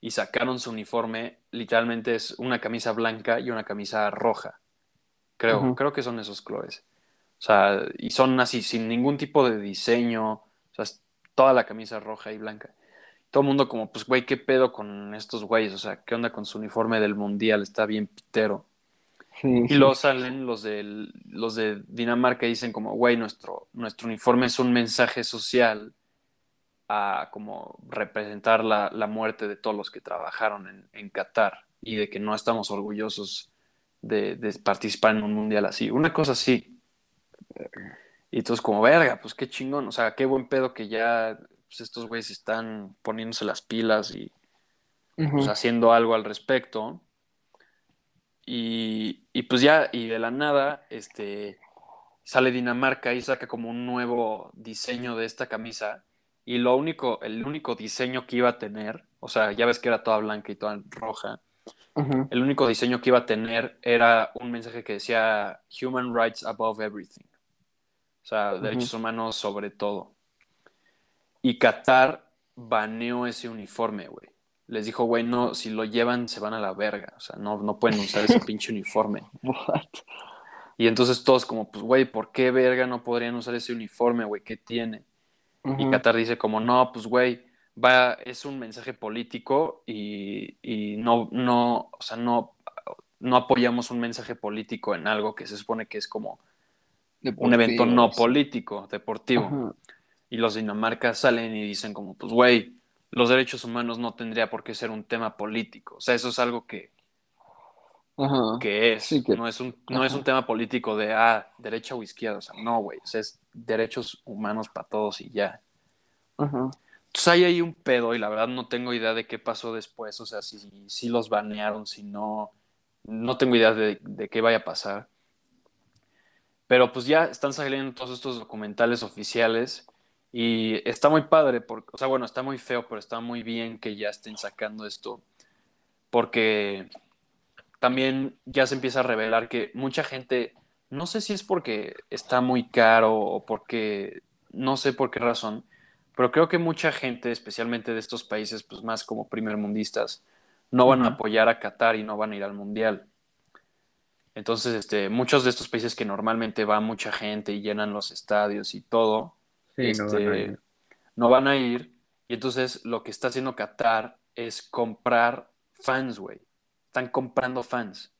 y sacaron su uniforme, literalmente es una camisa blanca y una camisa roja. Creo, creo que son esos colores. O sea, y son así, sin ningún tipo de diseño. O sea, es toda la camisa roja y blanca. Todo el mundo como, pues, güey, ¿qué pedo con estos güeyes? O sea, ¿qué onda con su uniforme del mundial? Está bien pitero. Sí, Y luego salen los de, los de Dinamarca y dicen como, güey, nuestro, nuestro uniforme es un mensaje social a como representar la, la muerte de todos los que trabajaron en, en Qatar y de que no estamos orgullosos de, de participar en un mundial así. Una cosa así. Y entonces como, verga, pues qué chingón. O sea, qué buen pedo que ya pues, estos güeyes están poniéndose las pilas y pues, haciendo algo al respecto. Y, y pues ya, y de la nada, este, sale Dinamarca y saca como un nuevo diseño de esta camisa. Y lo único, el único diseño que iba a tener, o sea, ya ves que era toda blanca y toda roja, el único diseño que iba a tener era un mensaje que decía Human Rights Above Everything. O sea, derechos humanos sobre todo. Y Qatar baneó ese uniforme, güey. Les dijo, güey, no, si lo llevan se van a la verga. O sea, no, no pueden usar ese pinche uniforme. What? Y entonces todos como, pues, güey, ¿por qué verga no podrían usar ese uniforme, güey? ¿Qué tiene? Y. Qatar dice como, no, pues, güey, va, es un mensaje político y, y no, no, o sea, no, no apoyamos un mensaje político en algo que se supone que es como un evento no político, deportivo. Y los Dinamarca salen y dicen como, pues, güey, los derechos humanos no tendría por qué ser un tema político. O sea, eso es algo que, Ajá. que es. Sí, que- No, es un, no es un tema político de, ah, derecha o izquierda. O sea, no, güey. O sea, es derechos humanos para todos y ya. Ajá. Entonces hay ahí un pedo y la verdad no tengo idea de qué pasó después. O sea, si, si los banearon, si no. No tengo idea de, de qué vaya a pasar. Pero pues ya están saliendo todos estos documentales oficiales y está muy padre, porque, o sea, bueno, está muy feo, pero está muy bien que ya estén sacando esto, porque también ya se empieza a revelar que mucha gente, no sé si es porque está muy caro o porque, no sé por qué razón, pero creo que mucha gente, especialmente de estos países pues más como primermundistas, no van a apoyar a Qatar y no van a ir al Mundial. Entonces, este, muchos de estos países que normalmente va mucha gente y llenan los estadios y todo, Sí, no van a este, ir. no van a ir. Y entonces lo que está haciendo Qatar es comprar fans, güey. Están comprando fans.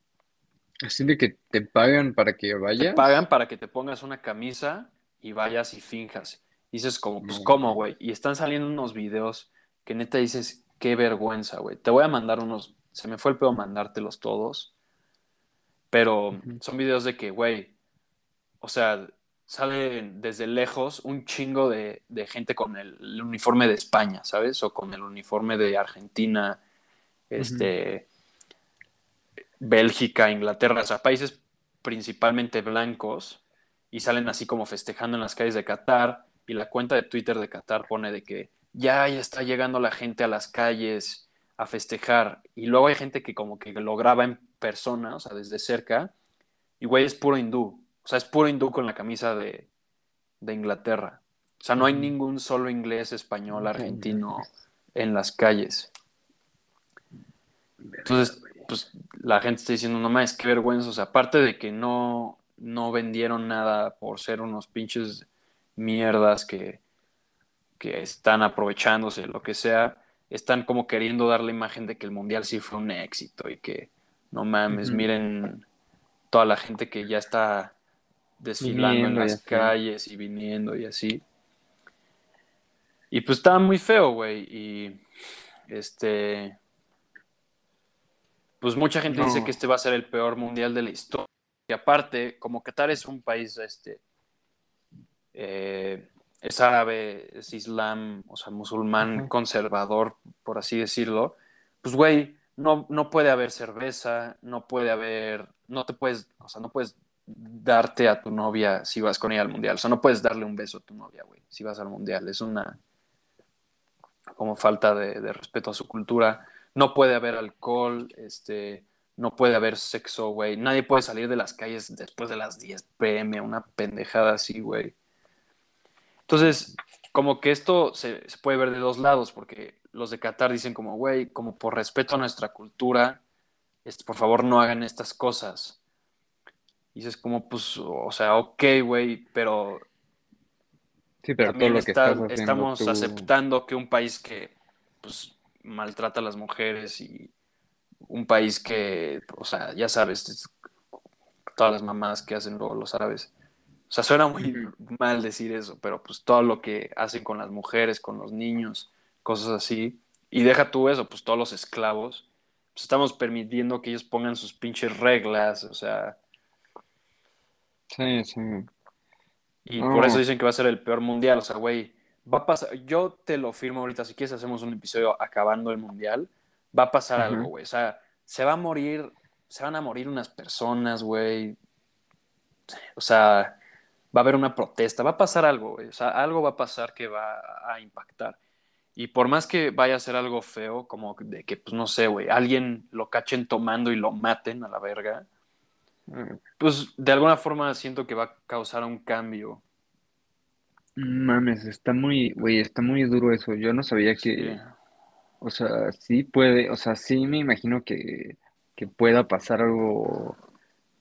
Así de que te pagan para que Te vayas. pagan para que te pongas una camisa y vayas y finjas. Dices como, pues, No. ¿cómo, güey? Y están saliendo unos videos que neta dices, qué vergüenza, güey. Te voy a mandar unos, se me fue el pedo mandártelos todos, pero son videos de que, güey, o sea, sale desde lejos un chingo de, de gente con el, el uniforme de España, ¿sabes? O con el uniforme de Argentina, este, Bélgica, Inglaterra, o sea, países principalmente blancos y salen así como festejando en las calles de Qatar y la cuenta de Twitter de Qatar pone de que ya, ya está llegando la gente a las calles a festejar y luego hay gente que como que lo graba en persona, o sea, desde cerca y güey es puro hindú, sea, es puro hindú con la camisa de, de Inglaterra. O sea, no hay ningún solo inglés, español, No argentino en las calles. Entonces, pues la gente está diciendo, no mames, qué vergüenza. O sea, aparte de que no, no vendieron nada por ser unos pinches mierdas que, que están aprovechándose, lo que sea, están como queriendo dar la imagen de que el mundial sí fue un éxito y que no mames, miren toda la gente que ya está desfilando Viniendo en las calles y viniendo y así. Y pues estaba muy feo, güey. Y este. Pues mucha gente dice que este va a ser el peor mundial de la historia. Y aparte, como Qatar es un país, este. eh, es árabe, es islam, o sea, musulmán conservador, por así decirlo. Pues, güey, no, no puede haber cerveza, no puede haber. No te puedes. O sea, no puedes darte a tu novia si vas con ella al mundial. O sea, no puedes darle un beso a tu novia, güey, si vas al mundial. Es una como falta de, respeto a su cultura. No puede haber alcohol, este, no puede haber sexo, güey. Nadie puede salir de las calles después de las 10 pm, una pendejada así, güey. Entonces, como que esto se, se puede ver de dos lados, porque los de Qatar dicen como, güey, como por respeto a nuestra cultura, este, por favor no hagan estas cosas. Y dices como, pues, o sea, ok, güey, pero Sí, pero todo también lo que está- estás estamos tú- aceptando que un país que pues maltrata a las mujeres y un país que, o sea, ya sabes, es- todas las mamadas que hacen luego los árabes. O sea, suena muy mal decir eso, pero pues todo lo que hacen con las mujeres, con los niños, cosas así. Y deja tú eso, pues todos los esclavos. Pues estamos permitiendo que ellos pongan sus pinches reglas, o sea, Sí, sí. Y por eso dicen que va a ser el peor mundial. O sea, güey, va a pasar. Yo te lo firmo ahorita. Si quieres, hacemos un episodio acabando el mundial. Va a pasar algo, güey. O sea, se va a morir. Se van a morir unas personas, güey. O sea, va a haber una protesta. Va a pasar algo, güey. O sea, algo va a pasar que va a impactar. Y por más que vaya a ser algo feo, como de que, pues no sé, güey, alguien lo cachen tomando y lo maten a la verga, Mm, pues de alguna forma siento que va a causar un cambio. Mames, está muy, güey, está muy duro eso. Yo no sabía Sí. que, o sea, sí puede, o sea, sí me imagino que, que pueda pasar algo,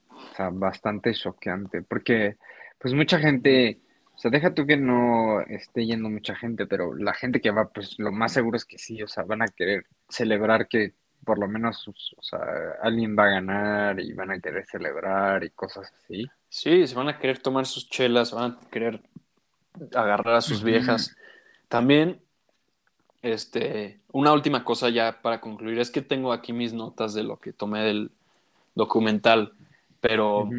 o sea, bastante choqueante, porque, pues mucha gente, o sea, deja tú que no esté yendo mucha gente, pero la gente que va, pues lo más seguro es que sí, o sea, van a querer celebrar que por lo menos, o sea, alguien va a ganar y van a querer celebrar y cosas así. Sí, se van a querer tomar sus chelas, van a querer agarrar a sus viejas. También, este, una última cosa ya para concluir, es que tengo aquí mis notas de lo que tomé del documental, pero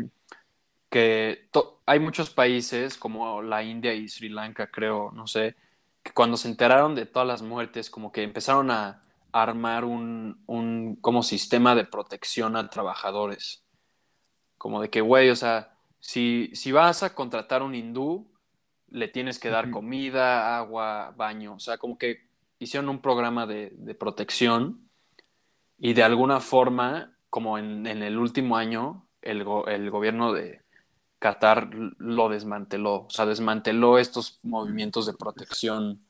que hay muchos países como la India y Sri Lanka, creo, no sé, que cuando se enteraron de todas las muertes, como que empezaron a armar un, un como sistema de protección a trabajadores. Como de que, güey, o sea, si, si vas a contratar un hindú, le tienes que dar comida, agua, baño. O sea, como que hicieron un programa de, de protección y de alguna forma, como en, en el último año, el, go- el gobierno de Qatar lo desmanteló. O sea, desmanteló estos movimientos de protección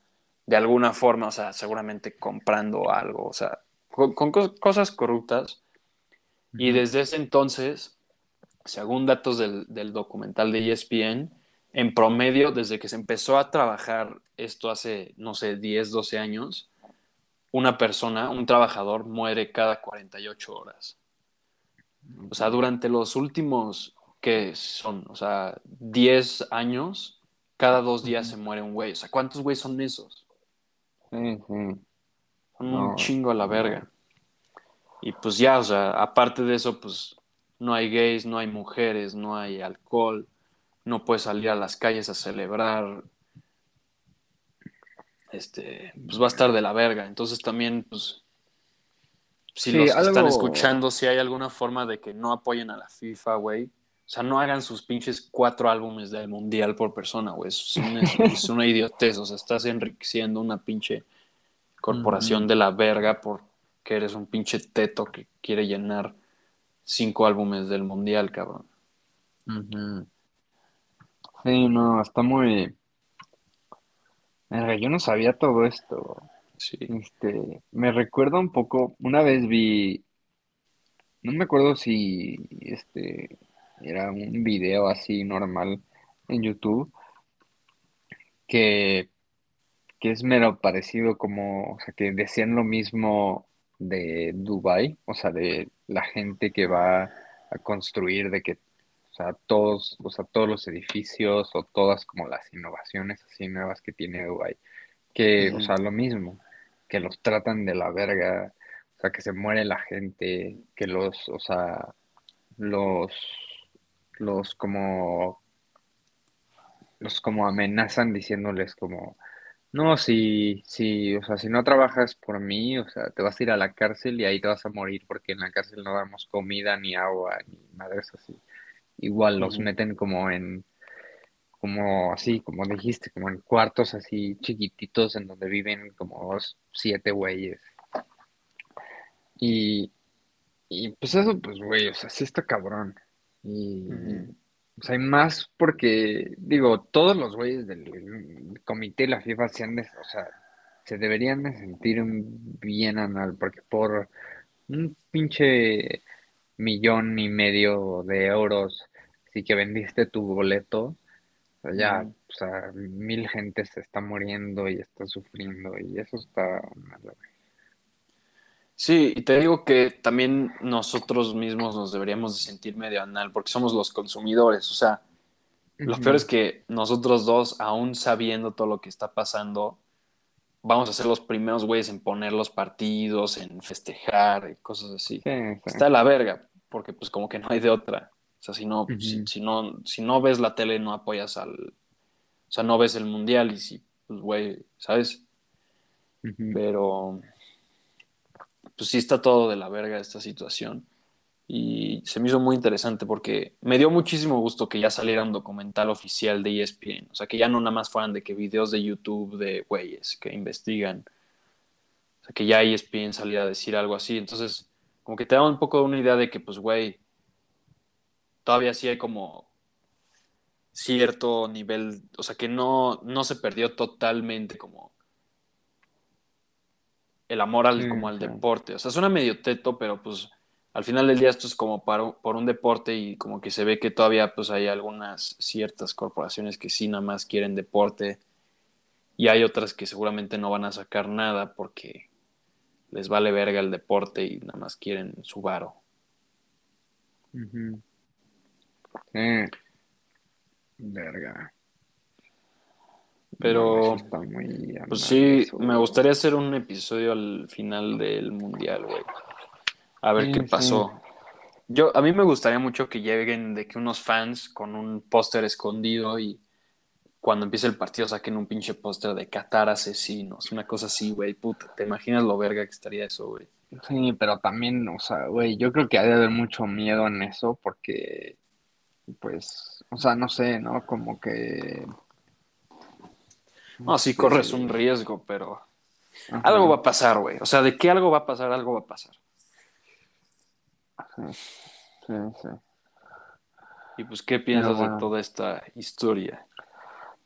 de alguna forma, o sea, seguramente comprando algo, o sea, con, con cos- cosas corruptas. Y desde ese entonces, según datos del, del documental de ESPN, en promedio, desde que se empezó a trabajar esto hace, no sé, 10, 12 años, una persona, un trabajador, muere cada 48 horas. O sea, durante los últimos, ¿qué son? O sea, 10 años, cada dos días se muere un güey. O sea, ¿cuántos güeyes son esos? Sí, sí. Son No. un chingo a la verga. Y pues ya, o sea, aparte de eso, pues no hay gays, no hay mujeres, no hay alcohol, no puedes salir a las calles a celebrar. Este, pues va a estar de la verga. Entonces también, pues, si Sí, los están escuchando, si hay alguna forma de que no apoyen a la FIFA, güey. O sea, no hagan sus pinches cuatro álbumes del mundial por persona, güey. Es una, es una idiotez. O sea, estás enriqueciendo una pinche corporación de la verga porque eres un pinche teto que quiere llenar cinco álbumes del mundial, cabrón. Ujú. Sí, no, está muy... Verga, yo no sabía todo esto. Sí. Este, me recuerda un poco, una vez vi, no me acuerdo si este era un video así normal en YouTube, que, que es mero parecido como, o sea, que decían lo mismo de Dubai, o sea, de la gente que va a construir, de que, o sea, todos, o sea, todos los edificios o todas como las innovaciones así nuevas que tiene Dubai, que, o sea, lo mismo, que los tratan de la verga, o sea, que se muere la gente, que los, o sea, los, los como, los como amenazan diciéndoles como, no, si, si, o sea, si no trabajas por mí, o sea, te vas a ir a la cárcel y ahí te vas a morir porque en la cárcel no damos comida ni agua ni madres así. Igual los meten como en, como así, como dijiste, como en cuartos así chiquititos en donde viven como siete güeyes. Y, y pues eso, pues güey, o sea, sí está cabrón. Y, Ujú. o sea, hay más porque, digo, todos los güeyes del comité de la FIFA se han o sea, se deberían de sentir bien anal, porque por un pinche millón y medio de euros, sí que vendiste tu boleto, o sea, ya, o sea, mil gente se está muriendo y está sufriendo, y eso está güey. Sí, y te digo que también nosotros mismos nos deberíamos de sentir medio anal porque somos los consumidores. O sea, lo peor es que nosotros dos, aún sabiendo todo lo que está pasando, vamos a ser los primeros güeyes en poner los partidos, en festejar y cosas así. Sí, sí. Está la verga, porque pues como que no hay de otra. O sea, si no, si, si no, si no ves la tele, no apoyas al, o sea, no ves el mundial y si, pues güey, ¿sabes? Pero, pues sí está todo de la verga esta situación. Y se me hizo muy interesante porque me dio muchísimo gusto que ya saliera un documental oficial de ESPN. O sea, que ya no nada más fueran de que videos de YouTube de güeyes que investigan. O sea, que ya ESPN saliera a decir algo así. Entonces, como que te da un poco una idea de que, pues, güey, todavía sí hay como cierto nivel, o sea, que no, no se perdió totalmente como el amor al, Sí, como al sí. deporte. O sea, suena medio teto, pero pues al final del día esto es como para, por un deporte y como que se ve que todavía pues hay algunas ciertas corporaciones que sí nada más quieren deporte y hay otras que seguramente no van a sacar nada porque les vale verga el deporte y nada más quieren su varo. Sí. Verga. Pero, está muy Pues sí, eso. me gustaría hacer un episodio al final del mundial, güey. A ver Sí, qué sí. pasó. Yo, a mí me gustaría mucho que lleguen de que unos fans con un póster escondido y cuando empiece el partido saquen un pinche póster de Qatar asesinos, una cosa así, güey. Puta, ¿te imaginas lo verga que estaría eso, güey? Sí, pero también, o sea, güey, yo creo que hay de haber mucho miedo en eso porque, pues, o sea, no sé, ¿no? Como que... No, sí este, corres un riesgo, pero ajá, algo va a pasar, güey. O sea, de que algo va a pasar, algo va a pasar. sí, sí, sí. Y pues, ¿qué piensas de toda esta historia?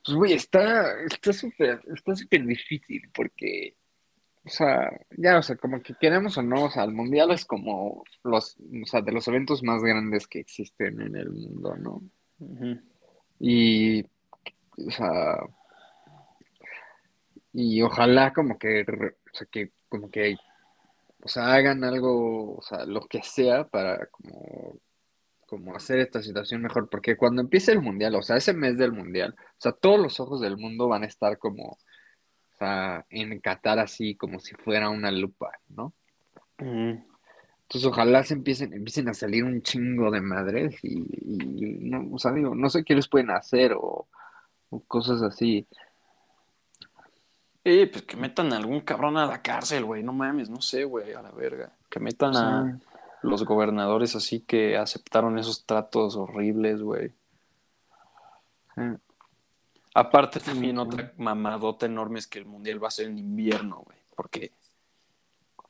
Pues, güey, está, está súper, está súper difícil porque, o sea, ya, o sea, como que queremos o no, o sea, el mundial es como los, o sea, de los eventos más grandes que existen en el mundo, ¿no? Y, o sea, y ojalá como que, o sea, que como que, o sea, hagan algo, o sea, lo que sea para como, como hacer esta situación mejor, porque cuando empiece el mundial, o sea, ese mes del mundial, o sea, todos los ojos del mundo van a estar como, o sea, en Qatar así, como si fuera una lupa, ¿no? Entonces ojalá se empiecen, empiecen a salir un chingo de madres y, y no, o sea, digo, no sé qué les pueden hacer o, o cosas así. Eh, pues que metan a algún cabrón a la cárcel, güey. No mames, no sé, güey, a la verga. Que metan O a los gobernadores así que aceptaron esos tratos horribles, güey. eh, Aparte también otra mamadota enorme es que el mundial va a ser en invierno, güey. Porque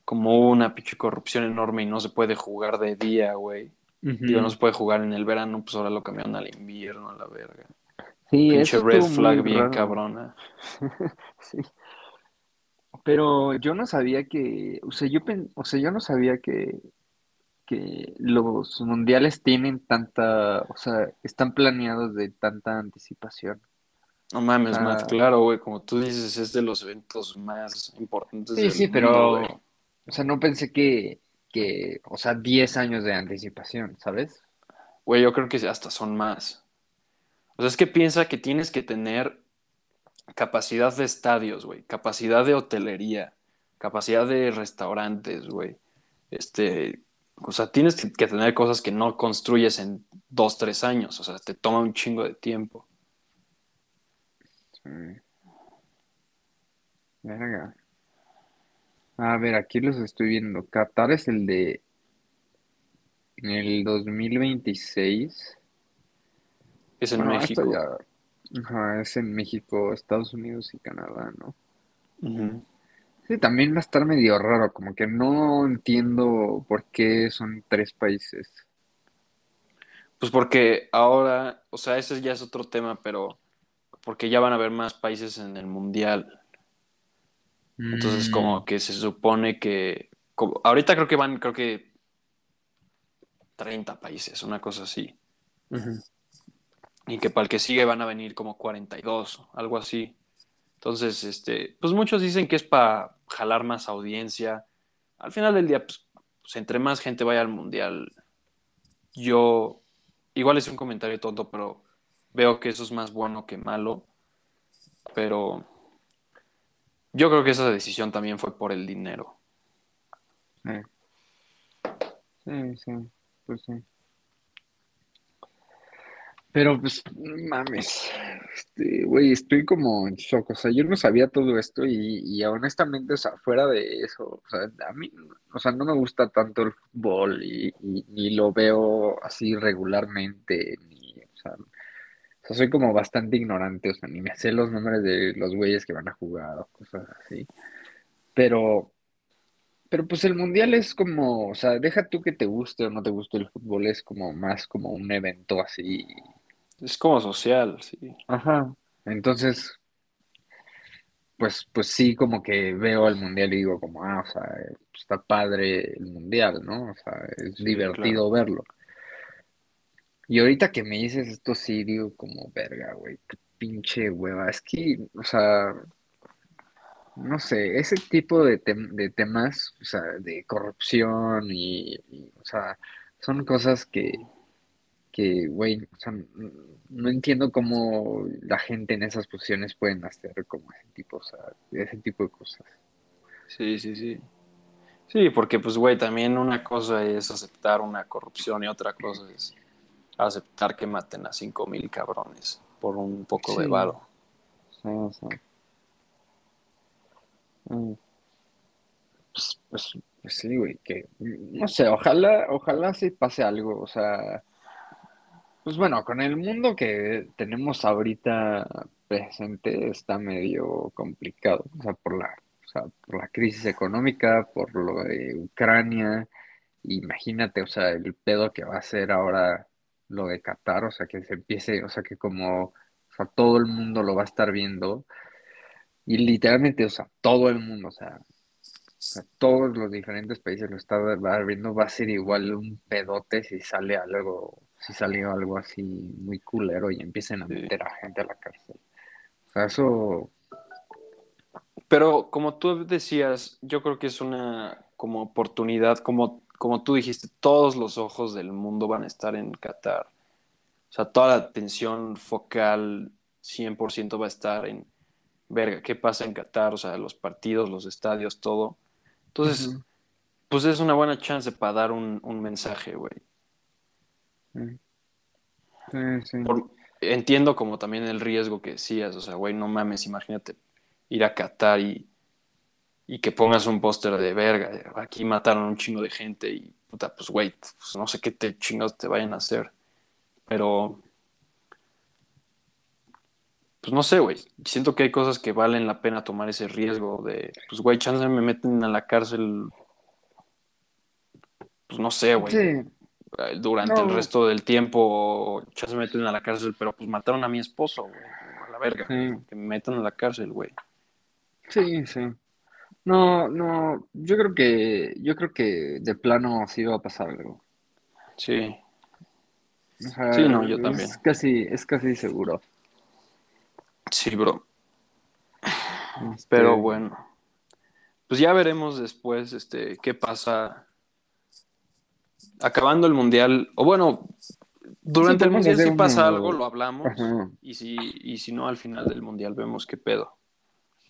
como hubo una pinche corrupción enorme y no se puede jugar de día, güey. Digo, no se puede jugar en el verano, pues ahora lo cambiaron al invierno, a la verga. Sí, Pinche red flag bien raro. cabrona. Sí. Pero yo no sabía que, o sea, yo pen- o sea, yo no sabía que, que los mundiales tienen tanta, o sea, están planeados de tanta anticipación. No mames, Matt, sea, claro, güey, como tú dices, es de los eventos más importantes sí, del sí, mundo, pero, güey. o sea, no pensé que, que, o sea, 10 años de anticipación, ¿sabes? Güey, yo creo que hasta son más. O sea, es que piensa que tienes que tener capacidad de estadios, güey, capacidad de hotelería, capacidad de restaurantes, güey. Este, o sea, tienes que tener cosas que no construyes en dos, tres años. O sea, te toma un chingo de tiempo. Sí. Verga. A ver, aquí los estoy viendo. Qatar es el de en el 2026. Es en esto México. ya, ajá, es en México, Estados Unidos y Canadá, ¿no? Ujú. Sí, también va a estar medio raro, como que no entiendo por qué son tres países. Pues porque ahora, o sea, ese ya es otro tema, pero porque ya van a haber más países en el mundial. Entonces, Mm, como que se supone que. como- ahorita creo que van, creo que 30 países, una cosa así. ujú. Y que para el que sigue van a venir como 42, algo así. Entonces, este, pues muchos dicen que es para jalar más audiencia. Al final del día, pues, pues, entre más gente vaya al mundial, yo, igual es un comentario tonto, pero veo que eso es más bueno que malo. Pero yo creo que esa decisión también fue por el dinero. Sí, sí, pues sí. Pero pues, mames, este, güey, estoy como en shock, o sea, yo no sabía todo esto y, y honestamente, o sea, fuera de eso, o sea, a mí, o sea, no me gusta tanto el fútbol y, y- lo veo así regularmente, ni, o sea, o sea, soy como bastante ignorante, o sea, ni me sé los nombres de los güeyes que van a jugar o cosas así, pero, pero pues el mundial es como, o sea, deja tú que te guste o no te guste el fútbol, es como más como un evento así. Es como social, sí. Ajá. Entonces, pues, pues sí, como que veo el mundial y digo como, ah, o sea, está padre el mundial, ¿no? O sea, es Sí, divertido claro. verlo. Y ahorita que me dices esto sí, digo como, verga, güey, qué pinche hueva. Es que, o sea, no sé, ese tipo de, tem- de temas, o sea, de corrupción y, y, o sea, son cosas que, que, güey, o sea, n- no entiendo cómo la gente en esas posiciones pueden hacer como ese tipo, o sea, ese tipo de cosas. Sí, sí, sí. Sí, porque pues, güey, también una cosa es aceptar una corrupción y otra cosa es aceptar que maten a cinco mil cabrones por un poco de varo. sí, sí. Mm, Pues, pues, pues sí, güey, que, no sé, ojalá, ojalá sí pase algo, o sea, pues bueno, con el mundo que tenemos ahorita presente está medio complicado, o sea, por la, o sea, por la crisis económica, por lo de Ucrania, imagínate, o sea, el pedo que va a ser ahora lo de Qatar, o sea, que se empiece, o sea, que como, o sea, todo el mundo lo va a estar viendo, y literalmente, o sea, todo el mundo, o sea, sea, todos los diferentes países lo están viendo, va a ser igual un pedote si sale algo, si sale algo así muy culero y empiecen a meter a gente a la cárcel. O sea, eso, Pero como tú decías, yo creo que es una como oportunidad, como, como tú dijiste, todos los ojos del mundo van a estar en Qatar. O sea, toda la atención focal 100% va a estar en, verga, ¿qué pasa en Qatar? O sea, los partidos, los estadios, todo. Entonces, pues es una buena chance para dar un, un mensaje, güey. Sí, sí, sí. Por- entiendo como también el riesgo que decías, o sea, güey, no mames, imagínate ir a Qatar y, y que pongas un póster de verga, aquí mataron un chingo de gente y puta, pues güey, pues, no sé qué te chingados te vayan a hacer, pero pues no sé, güey, siento que hay cosas que valen la pena tomar ese riesgo de, pues güey, chance me meten a la cárcel, pues no sé, güey, Sí, durante No. el resto del tiempo, ya se meten a la cárcel, pero pues mataron a mi esposo, güey. A la verga. Sí. Que me metan a la cárcel, güey. sí, sí. No, no, yo creo que, yo creo que de plano sí va a pasar algo. Sí. O sea, Sí, no, yo también. Es casi, es casi seguro. Sí, bro. Este, Pero bueno. Pues ya veremos después este, qué pasa. Acabando el mundial. O bueno, durante Sí, el mundial si pasa algo, lo hablamos. Ajá. Y si, y si no, al final del mundial vemos qué pedo.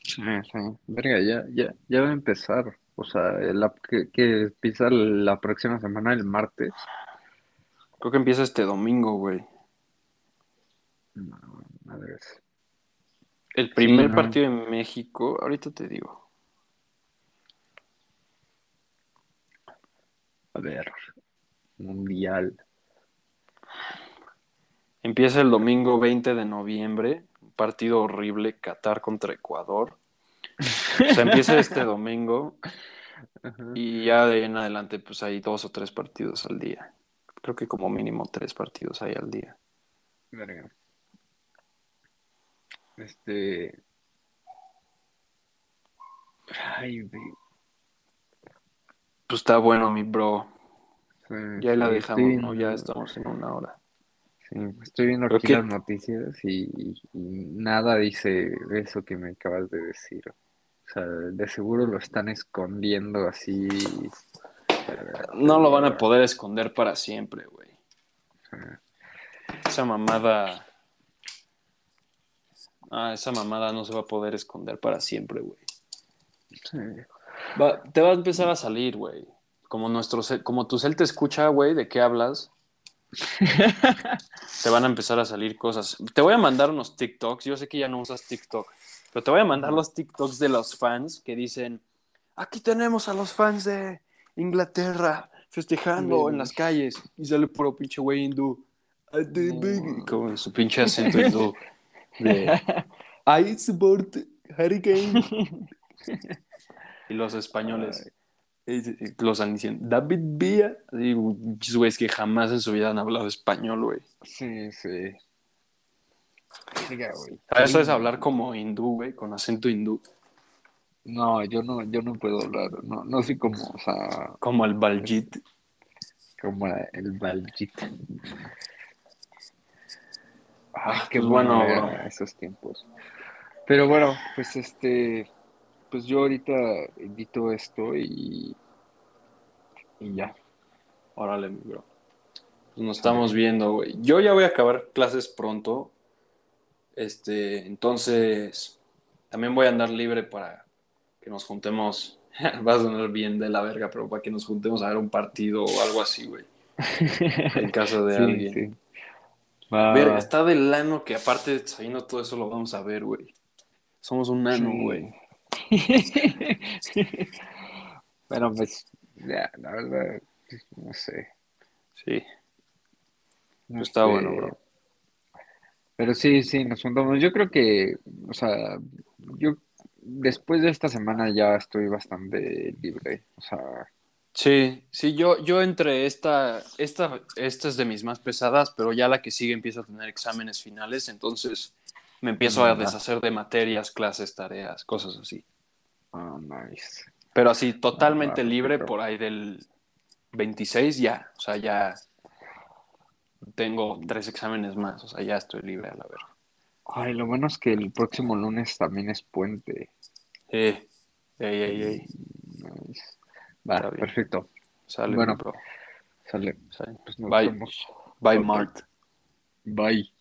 Sí, sí. Verga, ya, ya, ya va a empezar. O sea, la, que, que empieza la próxima semana, el martes. Creo que empieza este domingo, güey. No, madres. El primer no. partido en México, ahorita te digo. A ver, mundial. Empieza el domingo 20 de noviembre, un partido horrible, Qatar contra Ecuador. O sea, empieza este domingo Ajá. y ya de ahí en adelante pues hay dos o tres partidos al día. Creo que como mínimo tres partidos hay al día. Verga. Este. Ay. Pues está bueno, mi bro. Sí, Ya la dejamos, estoy ¿no? Ya viendo- estamos en una hora. Sí, estoy viendo Creo aquí que- las noticias y, y nada dice de eso que me acabas de decir. O sea, de seguro lo están escondiendo así. No lo van a poder esconder para siempre, güey. Esa mamada... Ah, esa mamada no se va a poder esconder para siempre, güey. Sí. Va- te va a empezar a salir, güey. Como nuestro como tu cel te escucha, güey, de qué hablas. te van a empezar a salir cosas. Te voy a mandar unos TikToks. Yo sé que ya no usas TikTok, pero te voy a mandar los TikToks de los fans que dicen: Aquí tenemos a los fans de Inglaterra festejando Mm. en las calles. Y sale puro pinche güey hindú. "I did No. big", Con su pinche acento hindú. De, I support Hurricane. y los españoles. Los han diciendo, David Villa. Güeyes que jamás en su vida han hablado español, güey. Sí, sí. Verga, güey. A Eso es hablar como hindú, güey, con acento hindú. No, yo no, yo no puedo hablar. No, no soy como, o sea, Como el Baljit. como el Baljit. Ah, qué pues bueno bueno, esos tiempos. Pero bueno, pues este, pues yo ahorita edito esto y, y ya. Órale, mi bro. Pues nos estamos viendo, güey. Yo ya voy a acabar clases pronto. Este, entonces, también voy a andar libre para que nos juntemos. Va a sonar bien de la verga, pero para que nos juntemos a ver un partido o algo así, güey. En casa de Sí, alguien. sí. Va, Verga, está del lano que aparte sabiendo todo eso lo vamos a ver, güey. Somos un nano, Sí. Bueno, pues, ya, la verdad, no sé. Sí. Pues está bueno, bro. Pero sí, sí, nos juntamos. Yo creo que, o sea, yo después de esta semana ya estoy bastante libre. O sea, Sí, sí, yo, yo entre esta, esta, esta es de mis más pesadas, pero ya la que sigue empieza a tener exámenes finales, entonces me empiezo a deshacer de materias, clases, tareas, cosas así. Oh, nice. Pero así, totalmente Ah, libre por ahí del 26 ya. O sea, ya tengo tres exámenes más. O sea, ya estoy libre a la verga. Ay, lo bueno es que el próximo lunes también es puente. Eh, ey, ey, ey. Nice. Va, Está bien. perfecto. Sale, Bueno. bro. Sale. Sale. Pues nos Bye. vemos. Bye. Mart. Bye.